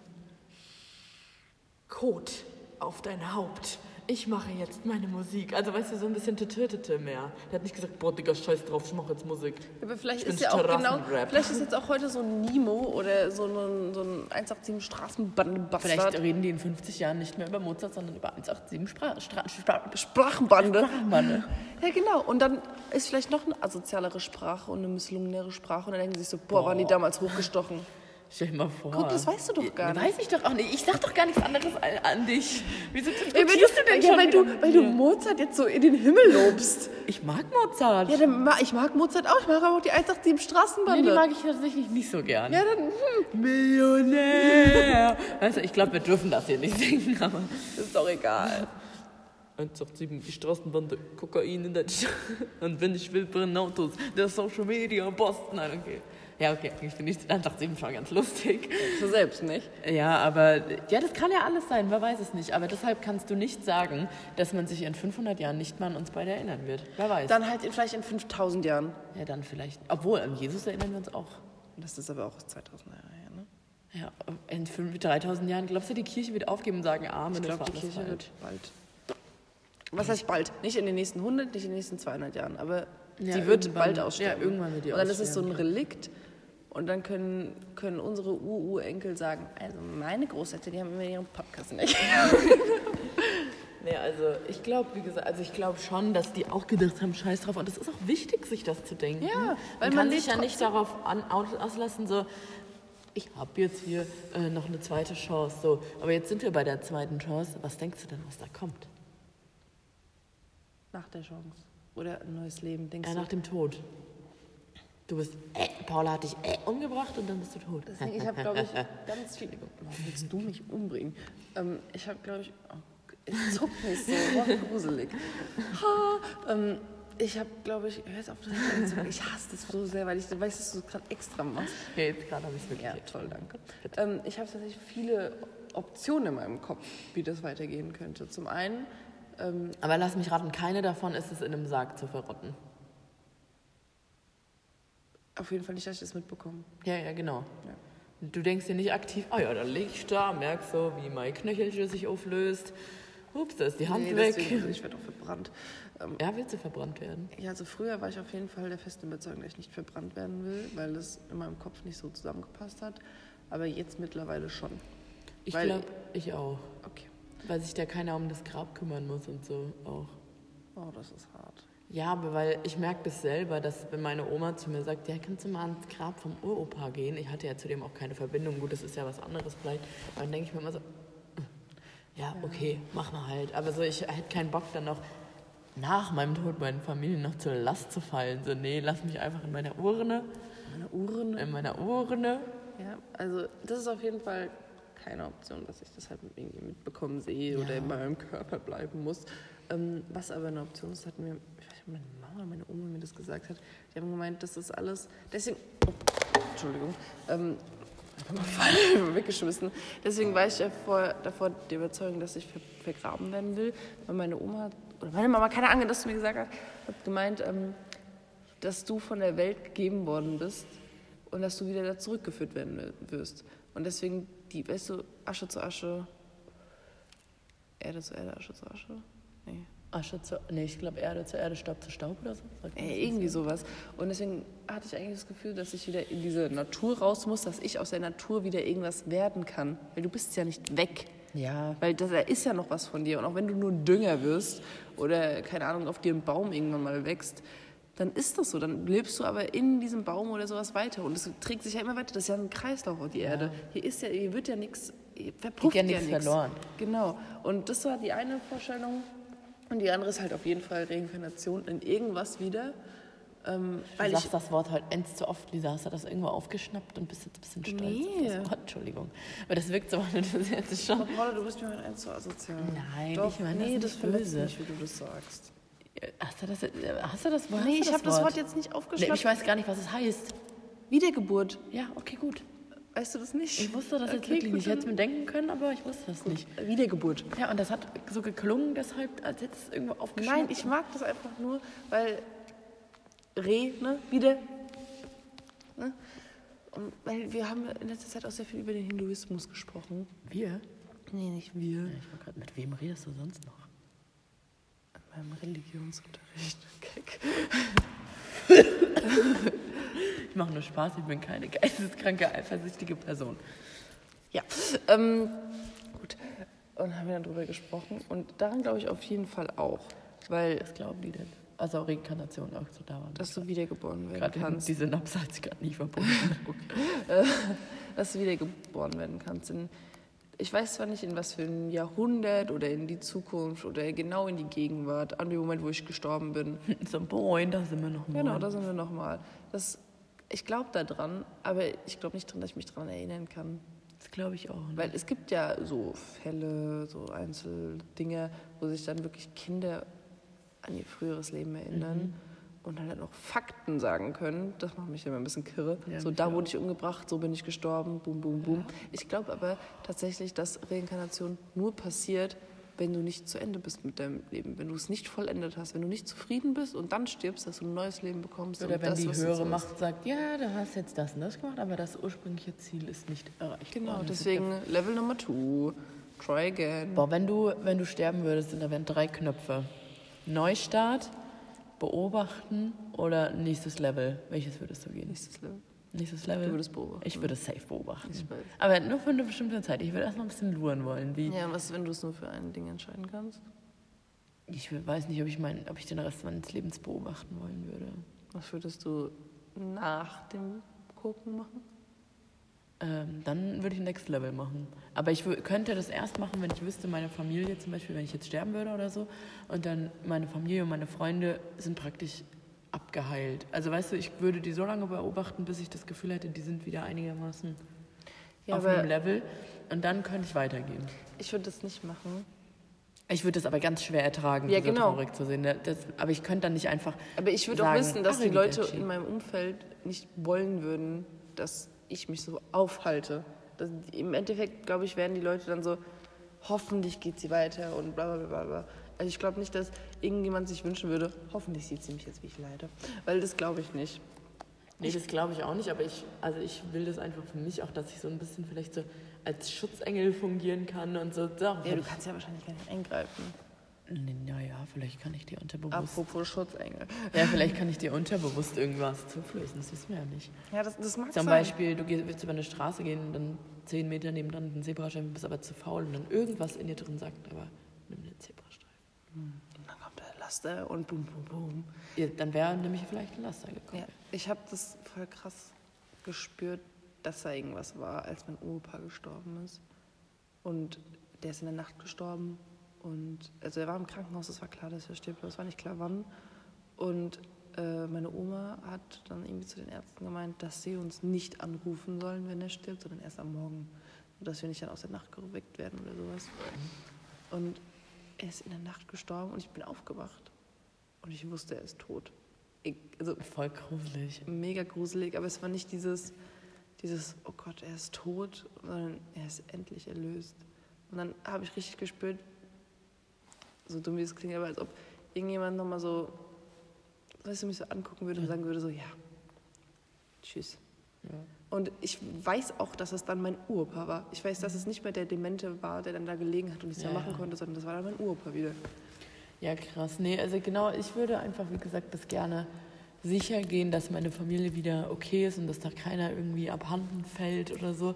Kot auf dein Haupt. Ich mache jetzt meine Musik. Also weißt du, so ein bisschen tete mehr. Der hat nicht gesagt, boah, Digga, scheiß drauf, ich mache jetzt Musik. Aber vielleicht Ich ist ja auch genau, vielleicht ist jetzt auch heute so ein Nemo oder so ein, so ein 187 Straßenbande Vielleicht reden die in 50 Jahren nicht mehr über Mozart, sondern über 187 Sprach, Stra Sprach, Sprachenbande. Sprachenbande. Ja, genau. Und dann ist vielleicht noch eine asozialere Sprache und eine misslungenere Sprache. Und dann denken sie sich so, boah, waren die damals hochgestochen. Stell dir mal vor. Guck, das weißt du doch gar nicht. Weiß ich doch auch nicht. Ich sag doch gar nichts anderes an an dich. Wieso diskutierst du denn ja, schon weil, du, weil du? Mozart jetzt so in den Himmel lobst. Ich mag Mozart. Ja, dann, ma- ich mag Mozart auch. Ich mag aber auch die 187 nee, Straßenbande. die mag ich tatsächlich nicht so gern. ja, dann, hm, Millionär. Also ich glaube, wir dürfen das hier nicht singen, aber... ist doch egal. 187, die Straßenbande, Kokain in der. Und wenn ich will, brennen Autos. Der Social Media, Boston. Nein, okay. Ja, okay, ich finde die 187 schon ganz lustig. Du selbst nicht. Ja, aber ja, das kann ja alles sein, wer weiß es nicht. Aber deshalb kannst du nicht sagen, dass man sich in 500 Jahren nicht mehr an uns beide erinnern wird. Wer weiß. Dann halt in, vielleicht in 5000 Jahren. ja, dann vielleicht. Obwohl, an Jesus erinnern wir uns auch. Das ist aber auch 2000 Jahre her, ne? Ja, in 5, 3000 Jahren, glaubst du, die Kirche wird aufgeben und sagen, Amen, Ich das glaube, war die Kirche falsch. wird bald. Was heißt bald? Nicht in den nächsten 100, nicht in den nächsten 200 Jahren, aber Ja, sie wird bald aussterben. ja, irgendwann wird die Und dann ist es so ein Relikt. Und dann können, können unsere Ururenkel sagen, also meine Großeltern, die haben immer ihren Podcast nicht. Nee, also ich glaube, wie gesagt, also ich glaube schon, dass die auch gedacht haben, scheiß drauf. Und es ist auch wichtig, sich das zu denken. Ja, weil man man kann sich ja nicht darauf an, aus- auslassen, so, ich habe jetzt hier äh, noch eine zweite Chance. So. Aber jetzt sind wir bei der zweiten Chance. Was denkst du denn, was da kommt? Nach der Chance. Oder ein neues Leben, denkst Ja, du? nach dem Tod. Du bist, äh, Paula hat dich äh, umgebracht und dann bist du tot. Deswegen, ich habe, glaube ich, ganz viele. Warum willst du mich umbringen? Ähm, ich habe, glaube ich. Oh, es zuckt mich so, oh, gruselig. Ha, ähm, ich habe, glaube ich. Hör auf, das zu ich hasse das so sehr, weil ich weiß, dass du es gerade extra machst. Ja, jetzt gerade habe ich es wirklich. Ja, toll, danke. Ähm, ich habe tatsächlich viele Optionen in meinem Kopf, wie das weitergehen könnte. Zum einen, ähm, Aber lass mich raten, keine davon ist es in einem Sarg zu verrotten. Auf jeden Fall nicht, dass ich das mitbekomme. Ja, ja, genau. Ja. Du denkst dir nicht aktiv, ah ja, dann lieg ich da, merkst so, wie mein Knöchelchen sich auflöst. Ups, da ist die Hand Nee, weg. deswegen, also ich werde auch verbrannt. Ähm, Ja, willst du verbrannt werden? Ja, also früher war ich auf jeden Fall der festen Überzeugung, dass ich nicht verbrannt werden will, weil es in meinem Kopf nicht so zusammengepasst hat. Aber jetzt mittlerweile schon. Ich glaube, ich auch. Okay. Weil sich da keiner um das Grab kümmern muss und so auch. Oh, das ist hart. Ja, aber weil ich merke das selber, dass wenn meine Oma zu mir sagt, ja, kannst du mal ans Grab vom Uropa gehen? Ich hatte ja zudem auch keine Verbindung. Gut, das ist ja was anderes vielleicht. Aber dann denke ich mir immer so, ja, okay, mach mal halt. Aber so, ich hätte keinen Bock dann noch nach meinem Tod meinen Familien noch zur Last zu fallen. So, nee, lass mich einfach in meiner Urne, Meine Uhren. in meiner Urne. Ja, also das ist auf jeden Fall keine Option, dass ich das halt irgendwie mitbekommen sehe oder in meinem Körper bleiben muss. Ähm, was aber eine Option ist, hat mir, meine Mama meine Oma mir das gesagt hat. Die haben gemeint, das ist alles, deswegen, oh, Entschuldigung, ähm, weggeschmissen. Deswegen war ich ja vor, davor der Überzeugung, dass ich ver vergraben werden will, weil meine Oma, oder meine Mama, keine Ahnung, das zu mir gesagt hat, hat gemeint, ähm, dass du von der Welt gegeben worden bist und dass du wieder da zurückgeführt werden wirst. Und deswegen, die, weißt du, Asche zu Asche, Erde zu Erde, Asche zu Asche. Nee. Asche zu, nee, ich glaube Erde zu Erde, Staub zu Staub oder so. Äh, irgendwie sowas. Und deswegen hatte ich eigentlich das Gefühl, dass ich wieder in diese Natur raus muss, dass ich aus der Natur wieder irgendwas werden kann. Weil du bist ja nicht weg. Ja, Weil das, da ist ja noch was von dir. Und auch wenn du nur Dünger wirst oder, keine Ahnung, auf dir ein Baum irgendwann mal wächst, dann ist das so. Dann lebst du aber in diesem Baum oder sowas weiter. Und es trägt sich ja immer weiter. Das ist ja ein Kreislauf auf die Erde. Hier, ist ja, hier wird ja nichts, verpufft ja ja nichts. verloren. Genau. Und das war die eine Vorstellung. Und die andere ist halt auf jeden Fall Reinkarnation in irgendwas wieder. Ähm, Du sagst das Wort halt eins zu oft, Lisa. Hast du das irgendwo aufgeschnappt und bist jetzt ein bisschen stolz Nee. auf das Wort? Entschuldigung. Aber das wirkt so, wenn du das jetzt schon... Paula, du bist mir heute eins zu asozial. Nein, Doch, ich meine das nee, nicht das verletzt böse. mich, wie du das sagst. Hast du das, hast du das Wort? Nee, ich habe das Wort jetzt nicht Nee, aufgeschnappt. ich weiß gar nicht, was es heißt. Wiedergeburt. Ja, okay, gut. Weißt du das nicht? Ich wusste das jetzt Okay, wirklich gut, nicht. Ich hätte es mir denken können, aber ich wusste das nicht. Wiedergeburt. Ja, und das hat so geklungen, deshalb, als hätte es irgendwo aufgeschnappt. Nein, ich mag das einfach nur, weil Re, ne, wieder. Ne? Und weil wir haben in letzter Zeit auch sehr viel über den Hinduismus gesprochen. Wir? Nee, nicht wir. Ja, ich war gerade, mit wem redest du sonst noch? meinem Religionsunterricht. Ich mache nur Spaß, ich bin keine geisteskranke, eifersüchtige Person. Ja, ähm, gut. Und haben wir dann drüber gesprochen. Und daran glaube ich auf jeden Fall auch. Weil, Was glauben die denn? Also Reinkarnation auch so da waren. dass du wiedergeboren werden Gerade kannst. die Synapse hat sich gerade nicht verbunden. äh, dass du wiedergeboren werden kannst. In, ich weiß zwar nicht, in was für ein Jahrhundert oder in die Zukunft oder genau in die Gegenwart, an dem Moment, wo ich gestorben bin. so, boah, da sind wir noch mal. Genau, da sind wir nochmal. Ich glaube da dran, aber ich glaube nicht dran, dass ich mich daran erinnern kann. Das glaube ich auch. Ne? Weil es gibt ja so Fälle, so Einzeldinge, wo sich dann wirklich Kinder an ihr früheres Leben erinnern Mhm. und dann halt auch Fakten sagen können. Das macht mich immer ein bisschen kirre. Ja, so, da auch. wurde ich umgebracht, so bin ich gestorben, boom, boom, boom. Ich glaube aber tatsächlich, dass Reinkarnation nur passiert, wenn du nicht zu Ende bist mit deinem Leben, wenn du es nicht vollendet hast, wenn du nicht zufrieden bist und dann stirbst, dass du ein neues Leben bekommst. Oder wenn das, die höhere. Macht sagt, ja, du hast jetzt das und das gemacht, aber das ursprüngliche Ziel ist nicht erreicht Genau, worden. Deswegen Level Nummer 2, try again. Boah, wenn du, wenn du sterben würdest, und da wären drei Knöpfe. Neustart, beobachten oder nächstes Level. Welches würdest du gehen? Nächstes Level. Nächstes Level? Du würdest beobachten. Ich würde safe beobachten. Aber nur für eine bestimmte Zeit. Ich würde erst noch ein bisschen luren wollen. Wie, Ja, was, wenn du es nur für ein Ding entscheiden kannst? Ich weiß nicht, ob ich, mein, ob ich den Rest meines Lebens beobachten wollen würde. Was würdest du nach dem Gucken machen? Ähm, dann würde ich Next Level machen. Aber ich könnte das erst machen, wenn ich wüsste, meine Familie zum Beispiel, wenn ich jetzt sterben würde oder so, und dann meine Familie und meine Freunde sind praktisch abgeheilt. Also weißt du, ich würde die so lange beobachten, bis ich das Gefühl hätte, die sind wieder einigermaßen Ja, auf einem Level. Und dann könnte ich weitergehen. ich würde das nicht machen. Ich würde das aber ganz schwer ertragen, Ja, so genau. traurig zu sehen. Das, aber ich könnte dann nicht einfach. Aber ich würde auch wissen, dass ach, die Leute in meinem Umfeld nicht wollen würden, dass ich mich so aufhalte. Das, Im Endeffekt, glaube ich, werden die Leute dann so, hoffentlich geht sie weiter und bla bla bla bla. Also ich glaube nicht, dass irgendjemand sich wünschen würde, hoffentlich sieht sie mich jetzt, wie ich leide. Weil das glaube ich nicht. Nee, das glaube ich auch nicht, aber ich, also ich will das einfach für mich auch, dass ich so ein bisschen vielleicht so als Schutzengel fungieren kann und so. Darum Ja, du kannst ja wahrscheinlich gar nicht eingreifen. naja, vielleicht kann ich dir unterbewusst. Apropos Schutzengel. Ja, vielleicht kann ich dir unterbewusst irgendwas zuflößen, das wissen wir ja nicht. Ja, das, das mag Zum sein. Beispiel, du gehst, willst über eine Straße gehen und dann zehn Meter nebendran den Zebrastreifen, bist aber zu faul und dann irgendwas in dir drin sagt, aber nimm den Zebrastreifen. Der Laster und boom, boom, boom. Ja, dann wäre nämlich vielleicht ein Laster gekommen. Ja, ich habe das voll krass gespürt, dass da irgendwas war, als mein Opa gestorben ist. Und der ist in der Nacht gestorben. Und also er war im Krankenhaus, es war klar, dass er stirbt, aber es war nicht klar wann. Und äh, meine Oma hat dann irgendwie zu den Ärzten gemeint, dass sie uns nicht anrufen sollen, wenn er stirbt, sondern erst am Morgen. Dass wir nicht dann aus der Nacht geweckt werden oder sowas. Und er ist in der Nacht gestorben und ich bin aufgewacht. Und ich wusste, er ist tot. Ich, also Voll gruselig. mega gruselig, aber es war nicht dieses, dieses, oh Gott, er ist tot, sondern er ist endlich erlöst. Und dann habe ich richtig gespürt, so dumm wie es klingt, aber als ob irgendjemand nochmal so, weißt du, mich so angucken würde und sagen würde, so, ja, tschüss. Ja. Und ich weiß auch, dass es dann mein Uropa war. Ich weiß, dass es nicht mehr der Demente war, der dann da gelegen hat und nichts Ja, mehr machen ja. konnte, sondern das war dann mein Uropa wieder. Ja, krass. Nee, also genau, ich würde einfach, wie gesagt, das gerne sicher gehen, dass meine Familie wieder okay ist und dass da keiner irgendwie abhanden fällt oder so.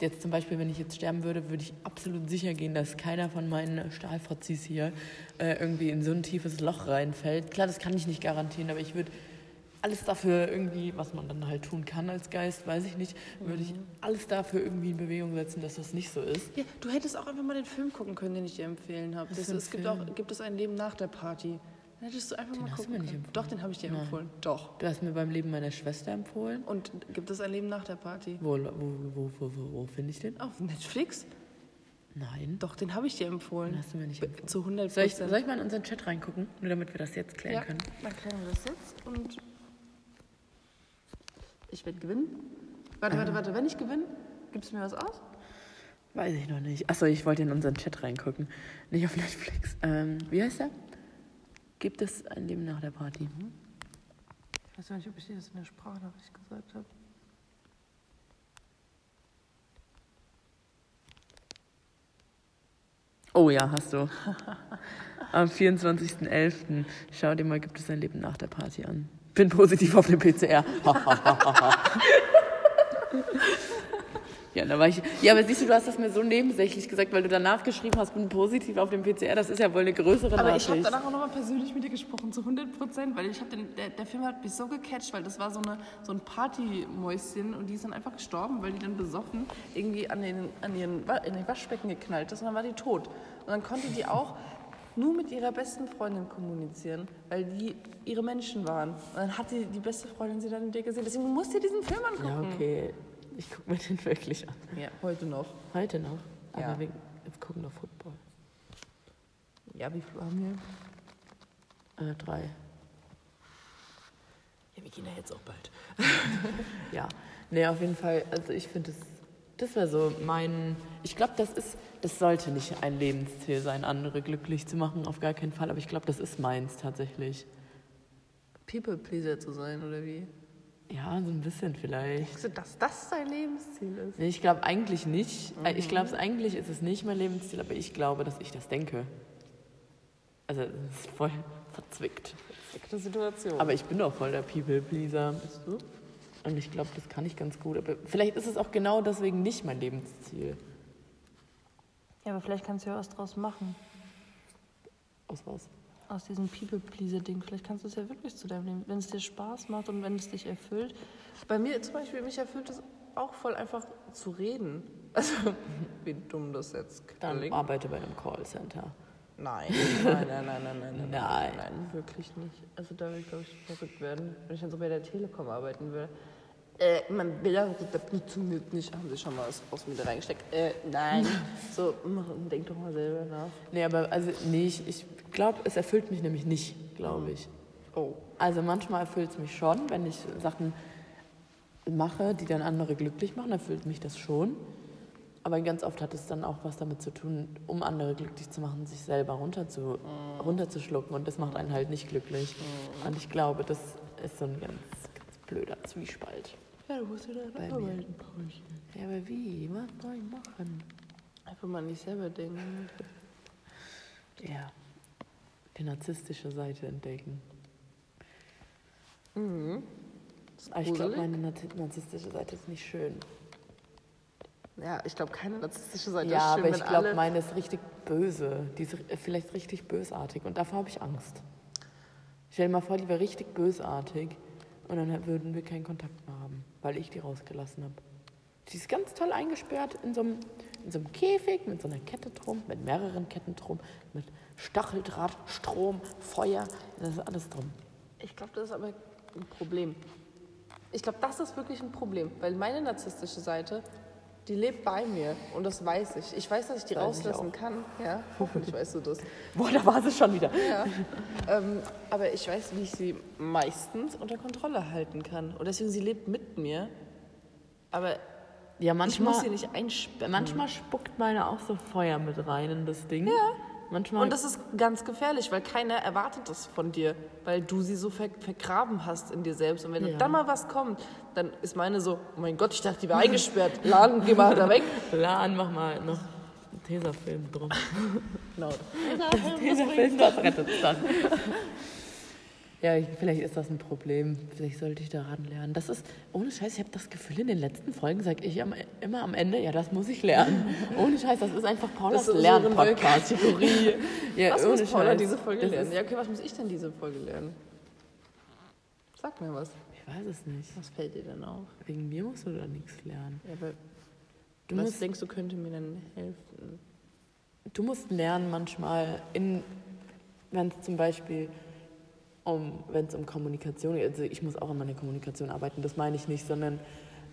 Jetzt zum Beispiel, wenn ich jetzt sterben würde, würde ich absolut sicher gehen, dass keiner von meinen Stahlfratzis hier äh, irgendwie in so ein tiefes Loch reinfällt. Klar, das kann ich nicht garantieren, aber ich würde alles dafür irgendwie, was man dann halt tun kann als Geist, weiß ich nicht, würde ich alles dafür irgendwie in Bewegung setzen, dass das nicht so ist. Ja, du hättest auch einfach mal den Film gucken können, den ich dir empfehlen habe. Das, es gibt auch gibt es ein Leben nach der Party. Dann hättest du einfach Den mal hast du gucken mir nicht können. empfohlen. Doch, den habe ich dir Nein. empfohlen. Doch. Du hast mir beim Leben meiner Schwester empfohlen. Und gibt es ein Leben nach der Party? Wo, wo, wo, wo, wo, wo finde ich den? Auf Netflix? Nein. Doch, den habe ich dir Den empfohlen. hast du mir nicht empfohlen. Zu 100 Soll ich, soll ich mal in unseren Chat reingucken? Nur damit wir das jetzt klären ja, können. dann klären wir das jetzt und ich werde gewinnen. Warte, warte, warte. Wenn ich gewinne, gibst du mir was aus? Weiß ich noch nicht. Achso, ich wollte in unseren Chat reingucken. Nicht auf Netflix. Ähm, wie heißt der? Gibt es ein Leben nach der Party? Hm? Ich weiß nicht, ob ich dir das in der Sprachnachricht gesagt habe. Oh ja, hast du. Am 24.11. Schau dir mal, gibt es ein Leben nach der Party an. Bin positiv auf dem PCR. ja, da war ich. Ja, aber siehst du, du hast das mir so nebensächlich gesagt, weil du danach geschrieben hast, bin positiv auf dem PCR. Das ist ja wohl eine größere Aber Nachricht. ich habe danach auch nochmal persönlich mit dir gesprochen, zu 100 Prozent, weil ich habe den, der, der Film hat mich so gecatcht, weil das war so, eine, so ein Partymäuschen und die ist dann einfach gestorben, weil die dann besoffen irgendwie an den, an ihren, in den Waschbecken geknallt ist und dann war die tot. Und dann konnte die auch nur mit ihrer besten Freundin kommunizieren, weil die ihre Menschen waren. Und dann hat die, die beste Freundin sie dann in dir gesehen. Deswegen musst du diesen Film angucken. ja, okay. Ich gucke mir den wirklich an. Ja, heute noch. Heute noch. Aber Ja. wir, gucken noch Football. Ja, wie viel haben wir? Äh, drei. Ja, wir gehen ja jetzt auch bald. Ja, nee, auf jeden Fall. Also ich finde, das, das wäre so mein. Ich glaube, das ist, das sollte nicht ein Lebensziel sein, andere glücklich zu machen, auf gar keinen Fall. Aber ich glaube, das ist meins tatsächlich. People-Pleaser zu sein, oder wie? Ja, so ein bisschen vielleicht. Denkst du, dass das dein Lebensziel ist? Nee, ich glaube eigentlich nicht. Äh, Ich glaube, eigentlich ist es nicht mein Lebensziel, aber ich glaube, dass ich das denke. Also, das ist voll verzwickt. Perfekte Situation. Aber ich bin doch voll der People-Pleaser. bist du? Und ich glaube, das kann ich ganz gut. Aber vielleicht ist es auch genau deswegen nicht mein Lebensziel. Ja, aber vielleicht kannst du ja was draus machen. Aus was? Aus diesem People-Pleaser-Ding. Vielleicht kannst du es ja wirklich zu deinem Leben, wenn es dir Spaß macht und wenn es dich erfüllt. Bei mir zum Beispiel, mich erfüllt es auch voll einfach zu reden. Also, wie dumm das jetzt Dann klingt. arbeite bei einem Callcenter. Nein, nein, nein, nein, nein, nein, Nein. nein, wirklich nicht. Also da würde ich, glaube ich, verrückt werden, wenn ich dann so bei der Telekom arbeiten würde. Äh, mein Bilder, das funktioniert nicht, haben sie schon mal was aus mir da reingesteckt. Äh, nein. so, mach- denk doch mal selber nach. Nee, aber also, nee, ich, ich glaube, es erfüllt mich nämlich nicht, glaube ich. Oh. Also manchmal erfüllt es mich schon, wenn ich Sachen mache, die dann andere glücklich machen, erfüllt mich das schon. Aber ganz oft hat es dann auch was damit zu tun, um andere glücklich zu machen, sich selber runter zu, runterzuschlucken. Und das macht einen halt nicht glücklich. Und ich glaube, das ist so ein ganz, ganz blöder Zwiespalt. Ja, du musst ja da Bei arbeiten, Paulchen. Ja, aber wie? Was soll ich machen? Einfach mal nicht selber denken. Ja, die narzisstische Seite entdecken. Mhm. Aber ich glaube, meine narzi- narzisstische Seite ist nicht schön. Ja, ich glaube, keine narzisstische Seite ja, ist schön, aber ich glaube, meine ist richtig böse. Die ist vielleicht richtig bösartig. Und davor habe ich Angst. Stell dir mal vor, die wäre richtig bösartig. Und dann würden wir keinen Kontakt mehr haben, weil ich die rausgelassen habe. Die ist ganz toll eingesperrt in so einem, in so einem Käfig mit so einer Kette drum, mit mehreren Ketten drum, mit Stacheldraht, Strom, Feuer. Das ist alles drum. Ich glaube, das ist aber ein Problem. Ich glaube, das ist wirklich ein Problem, weil meine narzisstische Seite, die lebt bei mir und das weiß ich. Ich weiß, dass ich die Weiß ich rauslassen auch. kann. Ja, hoffentlich weißt du das. Boah, da war sie schon wieder. Ja. ähm, aber ich weiß, wie ich sie meistens unter Kontrolle halten kann. Und deswegen, sie lebt mit mir. Aber Ja, ich manchmal, muss sie nicht einsperren. manchmal spuckt meine auch so Feuer mit rein in das Ding. Ja. Manchmal. Und das ist ganz gefährlich, weil keiner erwartet das von dir, weil du sie so ver vergraben hast in dir selbst. Und wenn Ja. dann mal was kommt, dann ist meine so, oh mein Gott, ich dachte, die war eingesperrt. Laden, geh mal da weg. Lan, mach mal noch einen Tesafilm drum. Genau. Tesafilm, das rettet dann. Ja, ich- vielleicht ist das ein Problem. Vielleicht sollte ich daran lernen. Das ist, ohne Scheiß, ich habe das Gefühl, in den letzten Folgen sage ich am, immer am Ende, ja, das muss ich lernen. Ohne Scheiß, das ist einfach Paulas Das ist unsere neue Lernpodcast. Kategorie. Ja, was muss Paula Scheiß. diese Folge lernen? Ja, okay, was muss ich denn diese Folge lernen? Sag mir was. Ich weiß es nicht. Was fällt dir denn auf? Wegen mir musst du da nichts lernen. Ja, aber Du was musst, denkst du, könnte mir dann helfen? du musst lernen manchmal, wenn es zum Beispiel um, wenn es um Kommunikation geht, also ich muss auch an meiner Kommunikation arbeiten, das meine ich nicht, sondern,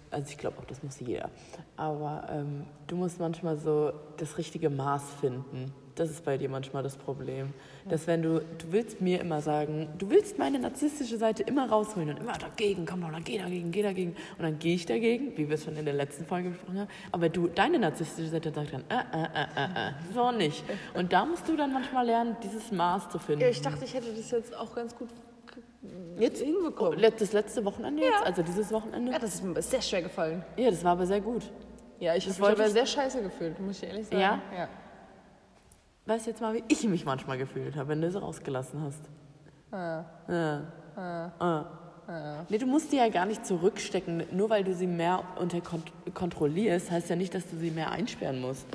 also ich glaube auch, das muss jeder. Aber ähm, du musst manchmal so das richtige Maß finden. Das ist bei dir manchmal das Problem. Dass wenn du, du willst mir immer sagen, du willst meine narzisstische Seite immer rausholen und immer dagegen, komm doch, geh dagegen, geh dagegen. Und dann gehe ich dagegen, wie wir es schon in der letzten Folge besprochen haben. Aber du, deine narzisstische Seite sagt dann, äh, äh, äh, äh, äh, so nicht. Und da musst du dann manchmal lernen, dieses Maß zu finden. Ja, ich dachte, ich hätte das jetzt auch ganz gut Jetzt hinbekommen. Das letzte Wochenende jetzt, also dieses Wochenende? Ja, das ist mir sehr schwer gefallen. Ja, das war aber sehr gut. Ja, ich habe mich aber sehr scheiße gefühlt, muss ich ehrlich sagen. Ja? ja. Weißt jetzt mal, wie ich mich manchmal gefühlt habe, wenn du es rausgelassen hast. Ja. ah, Ah. ah. Nee, du musst die ja gar nicht zurückstecken. Nur weil du sie mehr unter kont kontrollierst, heißt ja nicht, dass du sie mehr einsperren musst.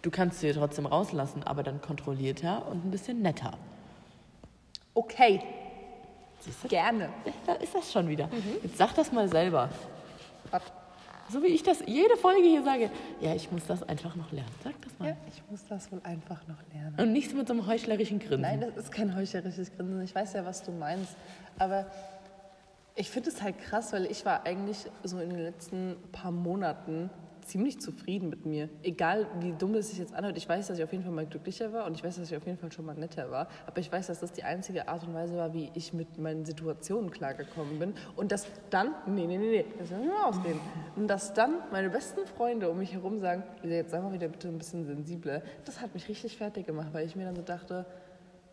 Du kannst sie trotzdem rauslassen, aber dann kontrollierter und ein bisschen netter. Okay, gerne. Da ist das schon wieder. Jetzt sag das mal selber. Was? So wie ich das jede Folge hier sage. Ja, ich muss das einfach noch lernen. Sag das mal. Ja, ich muss das wohl einfach noch lernen. Und nicht mit so einem heuchlerischen Grinsen. Nein, das ist kein heuchlerisches Grinsen. Ich weiß ja, was du meinst. Aber ich finde es halt krass, weil ich war eigentlich so in den letzten paar Monaten ziemlich zufrieden mit mir. Egal, wie dumm es sich jetzt anhört. Ich weiß, dass ich auf jeden Fall mal glücklicher war und ich weiß, dass ich auf jeden Fall schon mal netter war. Aber ich weiß, dass das die einzige Art und Weise war, wie ich mit meinen Situationen klargekommen bin. Und dass dann, nee, nee, nee, nee, das ich mal ausreden. Und dass dann meine besten Freunde um mich herum sagen, jetzt sei mal wieder bitte ein bisschen sensibler. Das hat mich richtig fertig gemacht, weil ich mir dann so dachte,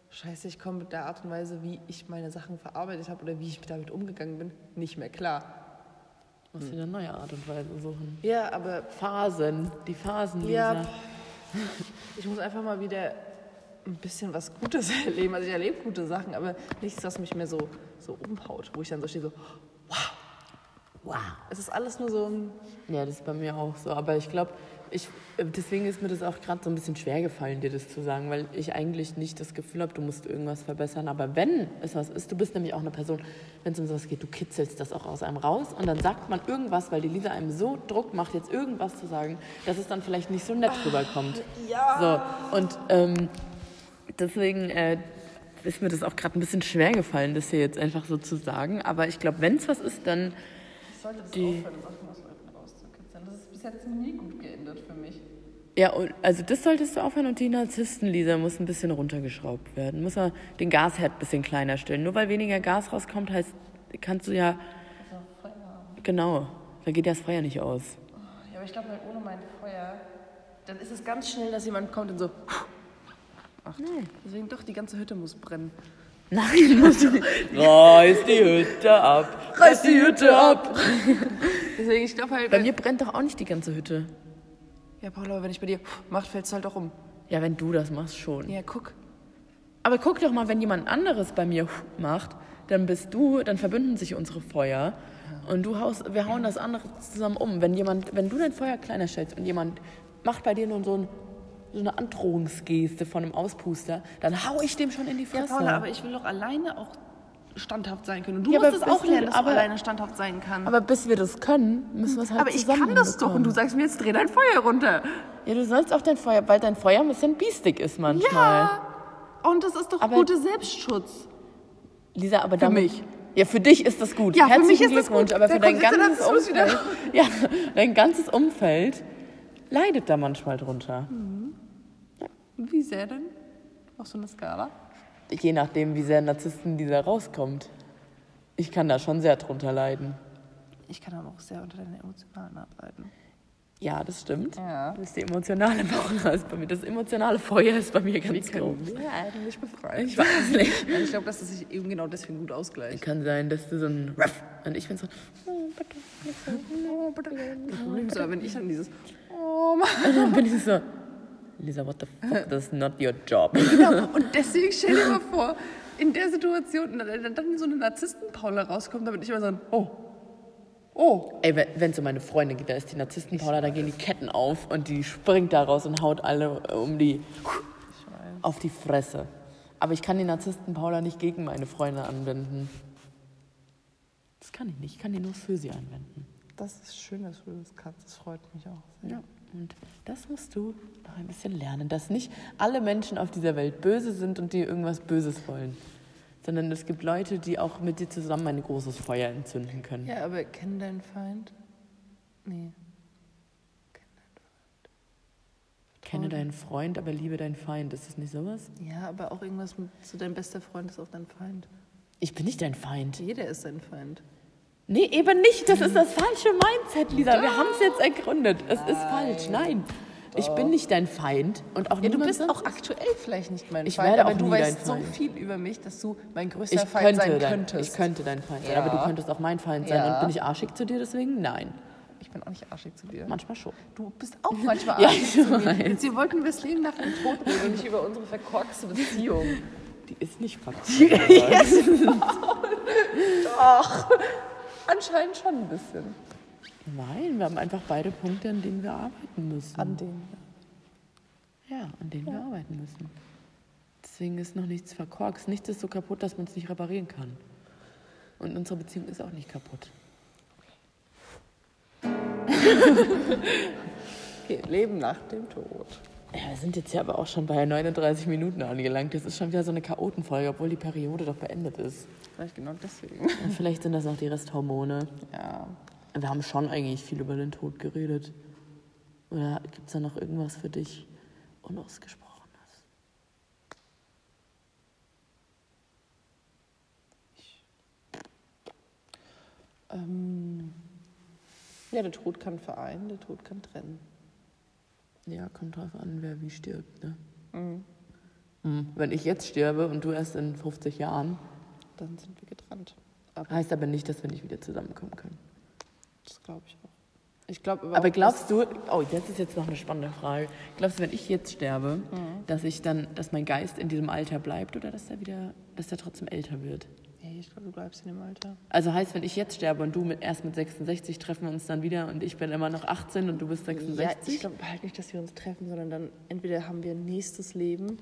Scheiße, ich komme mit der Art und Weise, wie ich meine Sachen verarbeitet habe oder wie ich damit umgegangen bin, nicht mehr klar. Du musst wieder eine neue Art und Weise suchen. Ja, aber Phasen, die Phasen, ja, ich muss einfach mal wieder ein bisschen was Gutes erleben. Also ich erlebe gute Sachen, aber nichts, was mich mehr so, so umhaut, wo ich dann so stehe, so, Wow. es ist alles nur so ein, Ja, das ist bei mir auch so. Aber ich glaube, ich, äh, deswegen ist mir das auch gerade so ein bisschen schwer gefallen, dir das zu sagen, weil ich eigentlich nicht das Gefühl habe, du musst irgendwas verbessern. Aber wenn es was ist, du bist nämlich auch eine Person, wenn es um sowas geht, du kitzelst das auch aus einem raus und dann sagt man irgendwas, weil die Lisa einem so Druck macht, jetzt irgendwas zu sagen, dass es dann vielleicht nicht so nett rüberkommt. Ja. So, und ähm, deswegen äh, ist mir das auch gerade ein bisschen schwer gefallen, das hier jetzt einfach so zu sagen. Aber ich glaube, wenn es was ist, dann ich sollte das Die- aufhören, Sachen aus Leuten rauszukitzeln. Das ist bis jetzt nie gut geendet für mich. Ja, und- also das solltest du aufhören und die Narzissten-Lisa muss ein bisschen runtergeschraubt werden. Muss man den Gasherd ein bisschen kleiner stellen. Nur weil weniger Gas rauskommt, heißt, kannst du ja, Also Feuer. genau, dann geht ja das Feuer nicht aus. Ja, aber ich glaube, ohne mein Feuer, dann ist es ganz schnell, dass jemand kommt und so. Ach, deswegen doch, die ganze Hütte muss brennen. Nein, musst du Reiß die Hütte ab. Reiß die Hütte ab. Deswegen, ich glaube halt. Bei mir brennt doch auch nicht die ganze Hütte. ja, Paula, wenn ich bei dir macht, fällt es halt auch um. Ja, wenn du das machst, schon. Ja, guck. Aber guck doch mal, wenn jemand anderes bei mir macht, dann bist du, dann verbünden sich unsere Feuer und du haust, wir hauen das andere zusammen um. Wenn jemand, wenn du dein Feuer kleiner stellst und jemand macht bei dir nur so, ein, so eine Androhungsgeste von einem Auspuster, dann hau ich dem schon in die Ja, Fresse. Paula, aber ich will doch alleine auch standhaft sein können. Und du Ja, musst es auch lernen, dass aber- du alleine standhaft sein kannst. Aber bis wir das können, müssen wir es halt Aber ich kann das doch und du sagst mir jetzt, dreh dein Feuer runter. Ja, du sollst auch dein Feuer, weil dein Feuer ein bisschen biestig ist manchmal. Ja. Und das ist doch Aber- guter Selbstschutz. Lisa, aber damit, mich. Ja, für dich ist das gut. Ja, für Herzlichen mich ist das Glückwunsch, gut. aber für dein ganzes. Umfeld, ja, dein ganzes Umfeld leidet da manchmal drunter. Wie sehr denn? Auf so einer Skala? Je nachdem, wie sehr Narzissten dieser rauskommt. Ich kann da schon sehr drunter leiden. Ich kann aber auch sehr unter deinen emotionalen ableiten. Ja, das stimmt. Ja. Das ist die emotionale Paula ist bei mir. Das emotionale Feuer ist bei mir ganz groß. Ja, eigentlich befreien. Ich weiß nicht. Ich glaube, dass es sich eben genau deswegen gut ausgleicht. Kann sein, dass du so ein Ruff und ich bin so Oh, bitte. Das Problem ist aber, wenn ich dann dieses Oh Mann. und dann bin ich so Lisa, what the fuck? That's not your job. Genau. Und deswegen stell dir mal vor, in der Situation, dann, dann so eine Narzissten-Paula rauskommt, damit ich immer so ein Oh. Oh. Ey, wenn es um meine Freunde geht, da ist die Narzissten-Paula, da gehen die Ketten auf und die springt da raus und haut alle um die auf die Fresse. Aber ich kann die Narzissten-Paula nicht gegen meine Freunde anwenden. Das kann ich nicht. Ich kann die nur für sie anwenden. Das ist schön, dass du das kannst. Das freut mich auch. sehr. Ja, und das musst du noch ein bisschen lernen, dass nicht alle Menschen auf dieser Welt böse sind und dir irgendwas Böses wollen, sondern es gibt Leute, die auch mit dir zusammen ein großes Feuer entzünden können. Ja, aber kenn deinen Feind? Nee. Kenne deinen Freund, aber liebe deinen Feind. Ist das nicht sowas? Ja, aber auch irgendwas mit so dein bester Freund ist auch dein Feind. Ich bin nicht dein Feind. Jeder ist dein Feind. Nee, eben nicht. Das ist das falsche Mindset, Lisa. Wir haben es jetzt ergründet. Es ist falsch. Nein. Ich bin nicht dein Feind und auch Ja, du bist auch aktuell vielleicht nicht mein Ich Feind, werde aber auch du weißt so viel über mich, dass du mein größter ich Feind sein dein, könntest. ich könnte dein Feind sein, Ja. aber du könntest auch mein Feind sein. Ja. Und bin ich arschig zu dir deswegen? Nein. Ich bin auch nicht arschig zu dir. Manchmal schon. Du bist auch manchmal Ja, arschig ich zu mir. Jetzt, wir wollten über das Leben nach dem Tod reden und nicht über unsere verkorkste Beziehung. Die ist nicht verkackt. Doch. Anscheinend schon ein bisschen. Nein, wir haben einfach beide Punkte, an denen wir arbeiten müssen. An dem. ja, an denen wir arbeiten müssen. Deswegen ist noch nichts verkorkst. Nichts ist so kaputt, dass man es nicht reparieren kann. Und unsere Beziehung ist auch nicht kaputt. Okay, Leben nach dem Tod. Ja, wir sind jetzt ja aber auch schon bei 39 Minuten angelangt. Das ist schon wieder so eine Chaotenfolge, obwohl die Periode doch beendet ist. Vielleicht genau deswegen. Und vielleicht sind das noch die Resthormone. Ja. Wir haben schon eigentlich viel über den Tod geredet. Oder gibt es da noch irgendwas für dich Unausgesprochenes? Ähm, ja, der Tod kann vereinen, der Tod kann trennen. Ja, kommt drauf an, wer wie stirbt. Ne? Mhm. Hm. Wenn ich jetzt sterbe und du erst in 50 Jahren, Dann sind wir getrennt. Aber heißt aber nicht, dass wir nicht wieder zusammenkommen können. das glaube ich auch. Ich glaube Aber glaubst du, oh, das ist jetzt noch eine spannende Frage. Glaubst du, wenn ich jetzt sterbe, dass ich dann, dass mein Geist in diesem Alter bleibt oder dass er wieder, dass er trotzdem älter wird? Ich glaube, du bleibst in dem Alter. Also heißt, wenn ich jetzt sterbe und du mit, erst mit 66 treffen wir uns dann wieder und ich bin immer noch 18 und du bist 66? Ja, ich glaube halt nicht, dass wir uns treffen, sondern dann entweder haben wir ein nächstes Leben,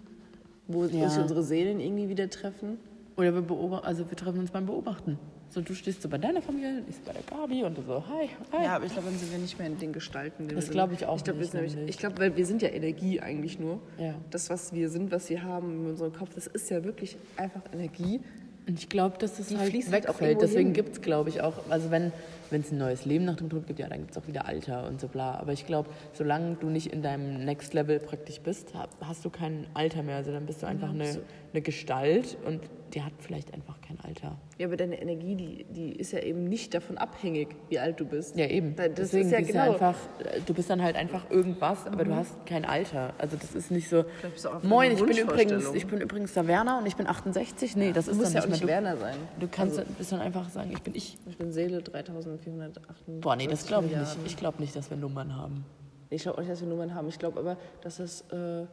wo Ja. sich unsere Seelen irgendwie wieder treffen. Oder wir beobachten, also wir treffen uns beim Beobachten. So, du stehst so bei deiner Familie, ich bei der Gabi und du so, hi, hi. Ja, aber ich glaube, dann sind wir nicht mehr in den Gestalten. denen Das glaub sind. ich auch Ich glaube, nicht, wir, sind nämlich- nämlich. ich glaube, weil wir sind ja Energie eigentlich nur. Ja. Das, was wir sind, was wir haben in unserem Kopf, das ist ja wirklich einfach Energie. Und ich glaube, dass es Die halt halt wegfällt. irgendwo Deswegen gibt es, glaube ich, auch, also wenn es ein neues Leben nach dem Tod gibt, ja, dann gibt es auch wieder Alter und so bla. Aber ich glaube, solange du nicht in deinem Next Level praktisch bist, ha- hast du kein Alter mehr. Also dann bist du einfach eine, eine Gestalt und die hat vielleicht einfach kein Alter. Ja, aber deine Energie, die, die ist ja eben nicht davon abhängig, wie alt du bist. Ja, eben. Das Deswegen ist ja bist genau. du einfach, du bist dann halt einfach irgendwas, aber du hast kein Alter. Also das ist nicht so, auch moin, ich bin, übrigens, ich bin übrigens der Werner und ich bin 68. Nee, das Du ist dann ja auch nicht nicht mehr Werner sein. du. Kannst bist dann einfach sagen, ich bin ich. Ich bin Seele 3448. Boah, nee, das glaube ich nicht. Milliarden. Ich glaube nicht, dass wir Nummern haben. Ich glaube auch nicht, dass wir Nummern haben. Ich glaube aber, dass es. Äh,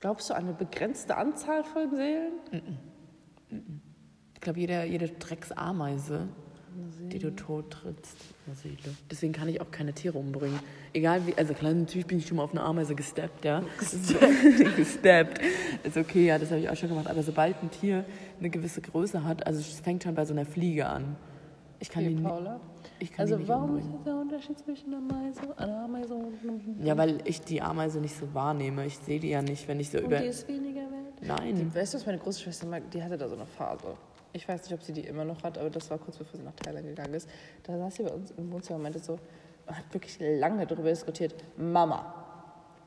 glaubst du an eine begrenzte Anzahl von Seelen? Ich glaube, jede, jede Drecksameise, die du tot trittst. Deswegen kann ich auch keine Tiere umbringen. Egal wie, also klar, natürlich bin ich schon mal auf eine Ameise gesteppt, ja. gesteppt. Ist okay, ja, das habe ich auch schon gemacht. Aber sobald ein Tier eine gewisse Größe hat, also es fängt schon bei so einer Fliege an. Ich kann die, Paula. Ich kann Also die nicht warum ist der Unterschied zwischen einer Ameise, einer Ameise und einem Ja, weil ich die Ameise nicht so wahrnehme. Ich sehe die ja nicht, wenn ich so über... Und die ist weniger wert? Nein. Weißt du, was meine große Schwester mag? Die hatte da so eine Phase. Ich weiß nicht, ob sie die immer noch hat, aber das war kurz bevor sie nach Thailand gegangen ist. Da saß sie bei uns im Wohnzimmer und meinte so, und hat wirklich lange darüber diskutiert, Mama,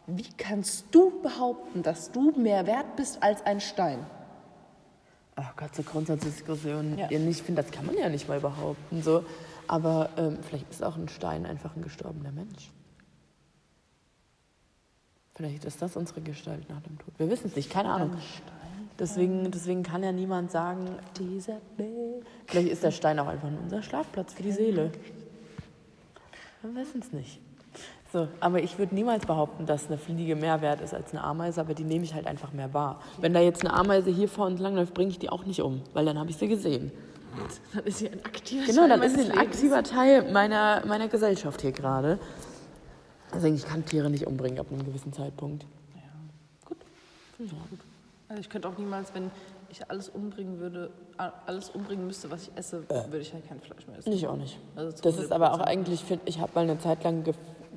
wie kannst du behaupten, dass du mehr wert bist als ein Stein? Oh Gott, so Grundsatzdiskussionen. Ja. Ja. Ich finde, das kann man ja nicht mal behaupten. So. Aber ähm, vielleicht ist auch ein Stein einfach ein gestorbener Mensch. Vielleicht ist das unsere Gestalt nach dem Tod. Wir wissen es nicht, keine Ahnung. Deswegen, deswegen kann ja niemand sagen, Dieser vielleicht ist der Stein auch einfach unser Schlafplatz für die Seele. Wir wissen es nicht. So, aber ich würde niemals behaupten, dass eine Fliege mehr wert ist als eine Ameise, aber die nehme ich halt einfach mehr wahr. Wenn da jetzt eine Ameise hier vor uns langläuft, bringe ich die auch nicht um, weil dann habe ich sie gesehen. Dann ist sie ein aktiver Genau, Teil dann ist sie ein Lebens. aktiver Teil meiner, meiner Gesellschaft hier gerade. Deswegen, ich kann Tiere nicht umbringen ab einem gewissen Zeitpunkt. Gut. Finde ich auch gut. Also ich könnte auch niemals, wenn ich alles umbringen würde, alles umbringen müsste, was ich esse, würde ich halt kein Fleisch mehr essen. Ich auch nicht. Also Das ist aber auch 100%. eigentlich, ich habe mal eine Zeit lang, ge,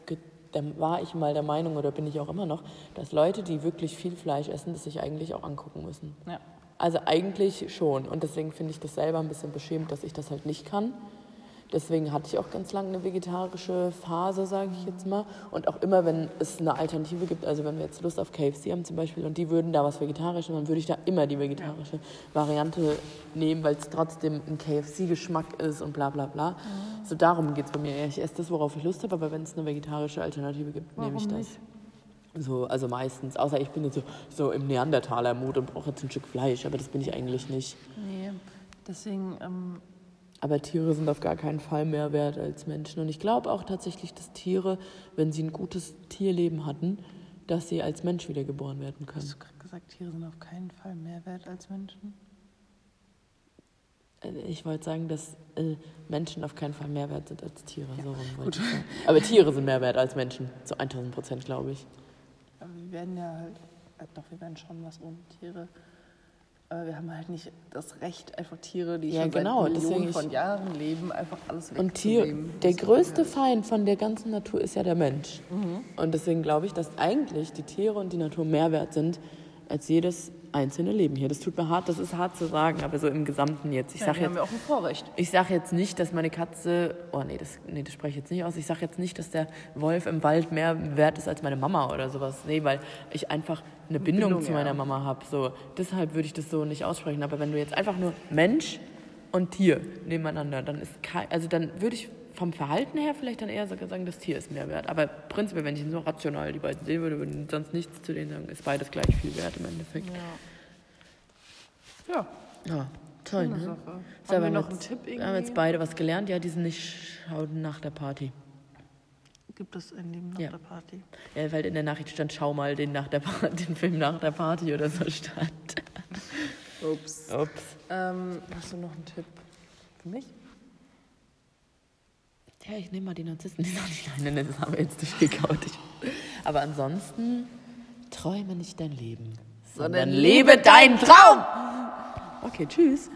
ge, da war ich mal der Meinung oder bin ich auch immer noch, dass Leute, die wirklich viel Fleisch essen, das sich eigentlich auch angucken müssen. Ja. Also eigentlich schon. Und deswegen finde ich das selber ein bisschen beschämt, dass ich das halt nicht kann. Deswegen hatte ich auch ganz lange eine vegetarische Phase, sage ich jetzt mal. Und auch immer, wenn es eine Alternative gibt, also wenn wir jetzt Lust auf KFC haben zum Beispiel und die würden da was Vegetarisches, dann würde ich da immer die vegetarische Variante nehmen, weil es trotzdem ein KFC-Geschmack ist und bla bla bla. So darum geht es bei mir. Ich esse das, worauf ich Lust habe, aber wenn es eine vegetarische Alternative gibt, nehme ich Warum das. nicht? So, also meistens. Außer ich bin jetzt so, so im Neandertaler-Mut und brauche jetzt ein Stück Fleisch, aber das bin ich eigentlich nicht. Nee, deswegen, ähm, Aber Tiere sind auf gar keinen Fall mehr wert als Menschen. Und ich glaube auch tatsächlich, dass Tiere, wenn sie ein gutes Tierleben hatten, dass sie als Mensch wiedergeboren werden können. Hast du gerade gesagt, Tiere sind auf keinen Fall mehr wert als Menschen? Äh, Ich wollte sagen, dass äh, Menschen auf keinen Fall mehr wert sind als Tiere. so rum. Aber Tiere sind mehr wert als Menschen. Zu 1000 Prozent, glaube ich. Aber wir werden ja halt, äh, doch, wir werden schon was um Tiere. Aber wir haben halt nicht das Recht, einfach Tiere, die Ja, schon genau, seit Millionen von Jahren leben, einfach alles Und Tier, wegzunehmen. der größte. Feind von der ganzen Natur ist ja der Mensch. Und deswegen glaube ich, dass eigentlich die Tiere und die Natur mehr wert sind als jedes einzelne Leben hier. Das tut mir hart, das ist hart zu sagen, aber so im Gesamten jetzt. Ich Ja, sage die haben jetzt, ja auch ein Vorrecht. ich sag jetzt nicht, dass meine Katze, oh nee, das, nee, das spreche ich jetzt nicht aus. Ich sage jetzt nicht, dass der Wolf im Wald mehr wert ist als meine Mama oder sowas. Nee, weil ich einfach eine Bindung, Bindung, zu ja. meiner Mama habe. So, deshalb würde ich das so nicht aussprechen. Aber wenn du jetzt einfach nur Mensch und Tier nebeneinander, dann ist kein, also dann würde ich vom Verhalten her vielleicht dann eher sogar sagen, das Tier ist mehr wert. Aber prinzipiell, wenn ich so rational die beiden sehen würde, würde ich sonst nichts zu denen sagen, ist beides gleich viel wert im Endeffekt. Ja. Ja, toll, Schöne ne? Sache. So, Haben wir haben noch einen jetzt- Tipp Wir haben irgendwie? jetzt beide was gelernt. Ja, die sind nicht schauen nach der Party. Gibt es ein Leben nach Ja. der Party? Ja, weil in der Nachricht stand, schau mal den, nach der den Film nach der Party oder so stand. Ups. Ups. Ähm, hast du noch einen Tipp für mich? Ja, ich nehme mal die Narzissten, nicht alleine, das haben wir jetzt durchgekaut. Aber ansonsten, träume nicht dein Leben, sondern Sondern lebe deinen Traum. Okay, tschüss.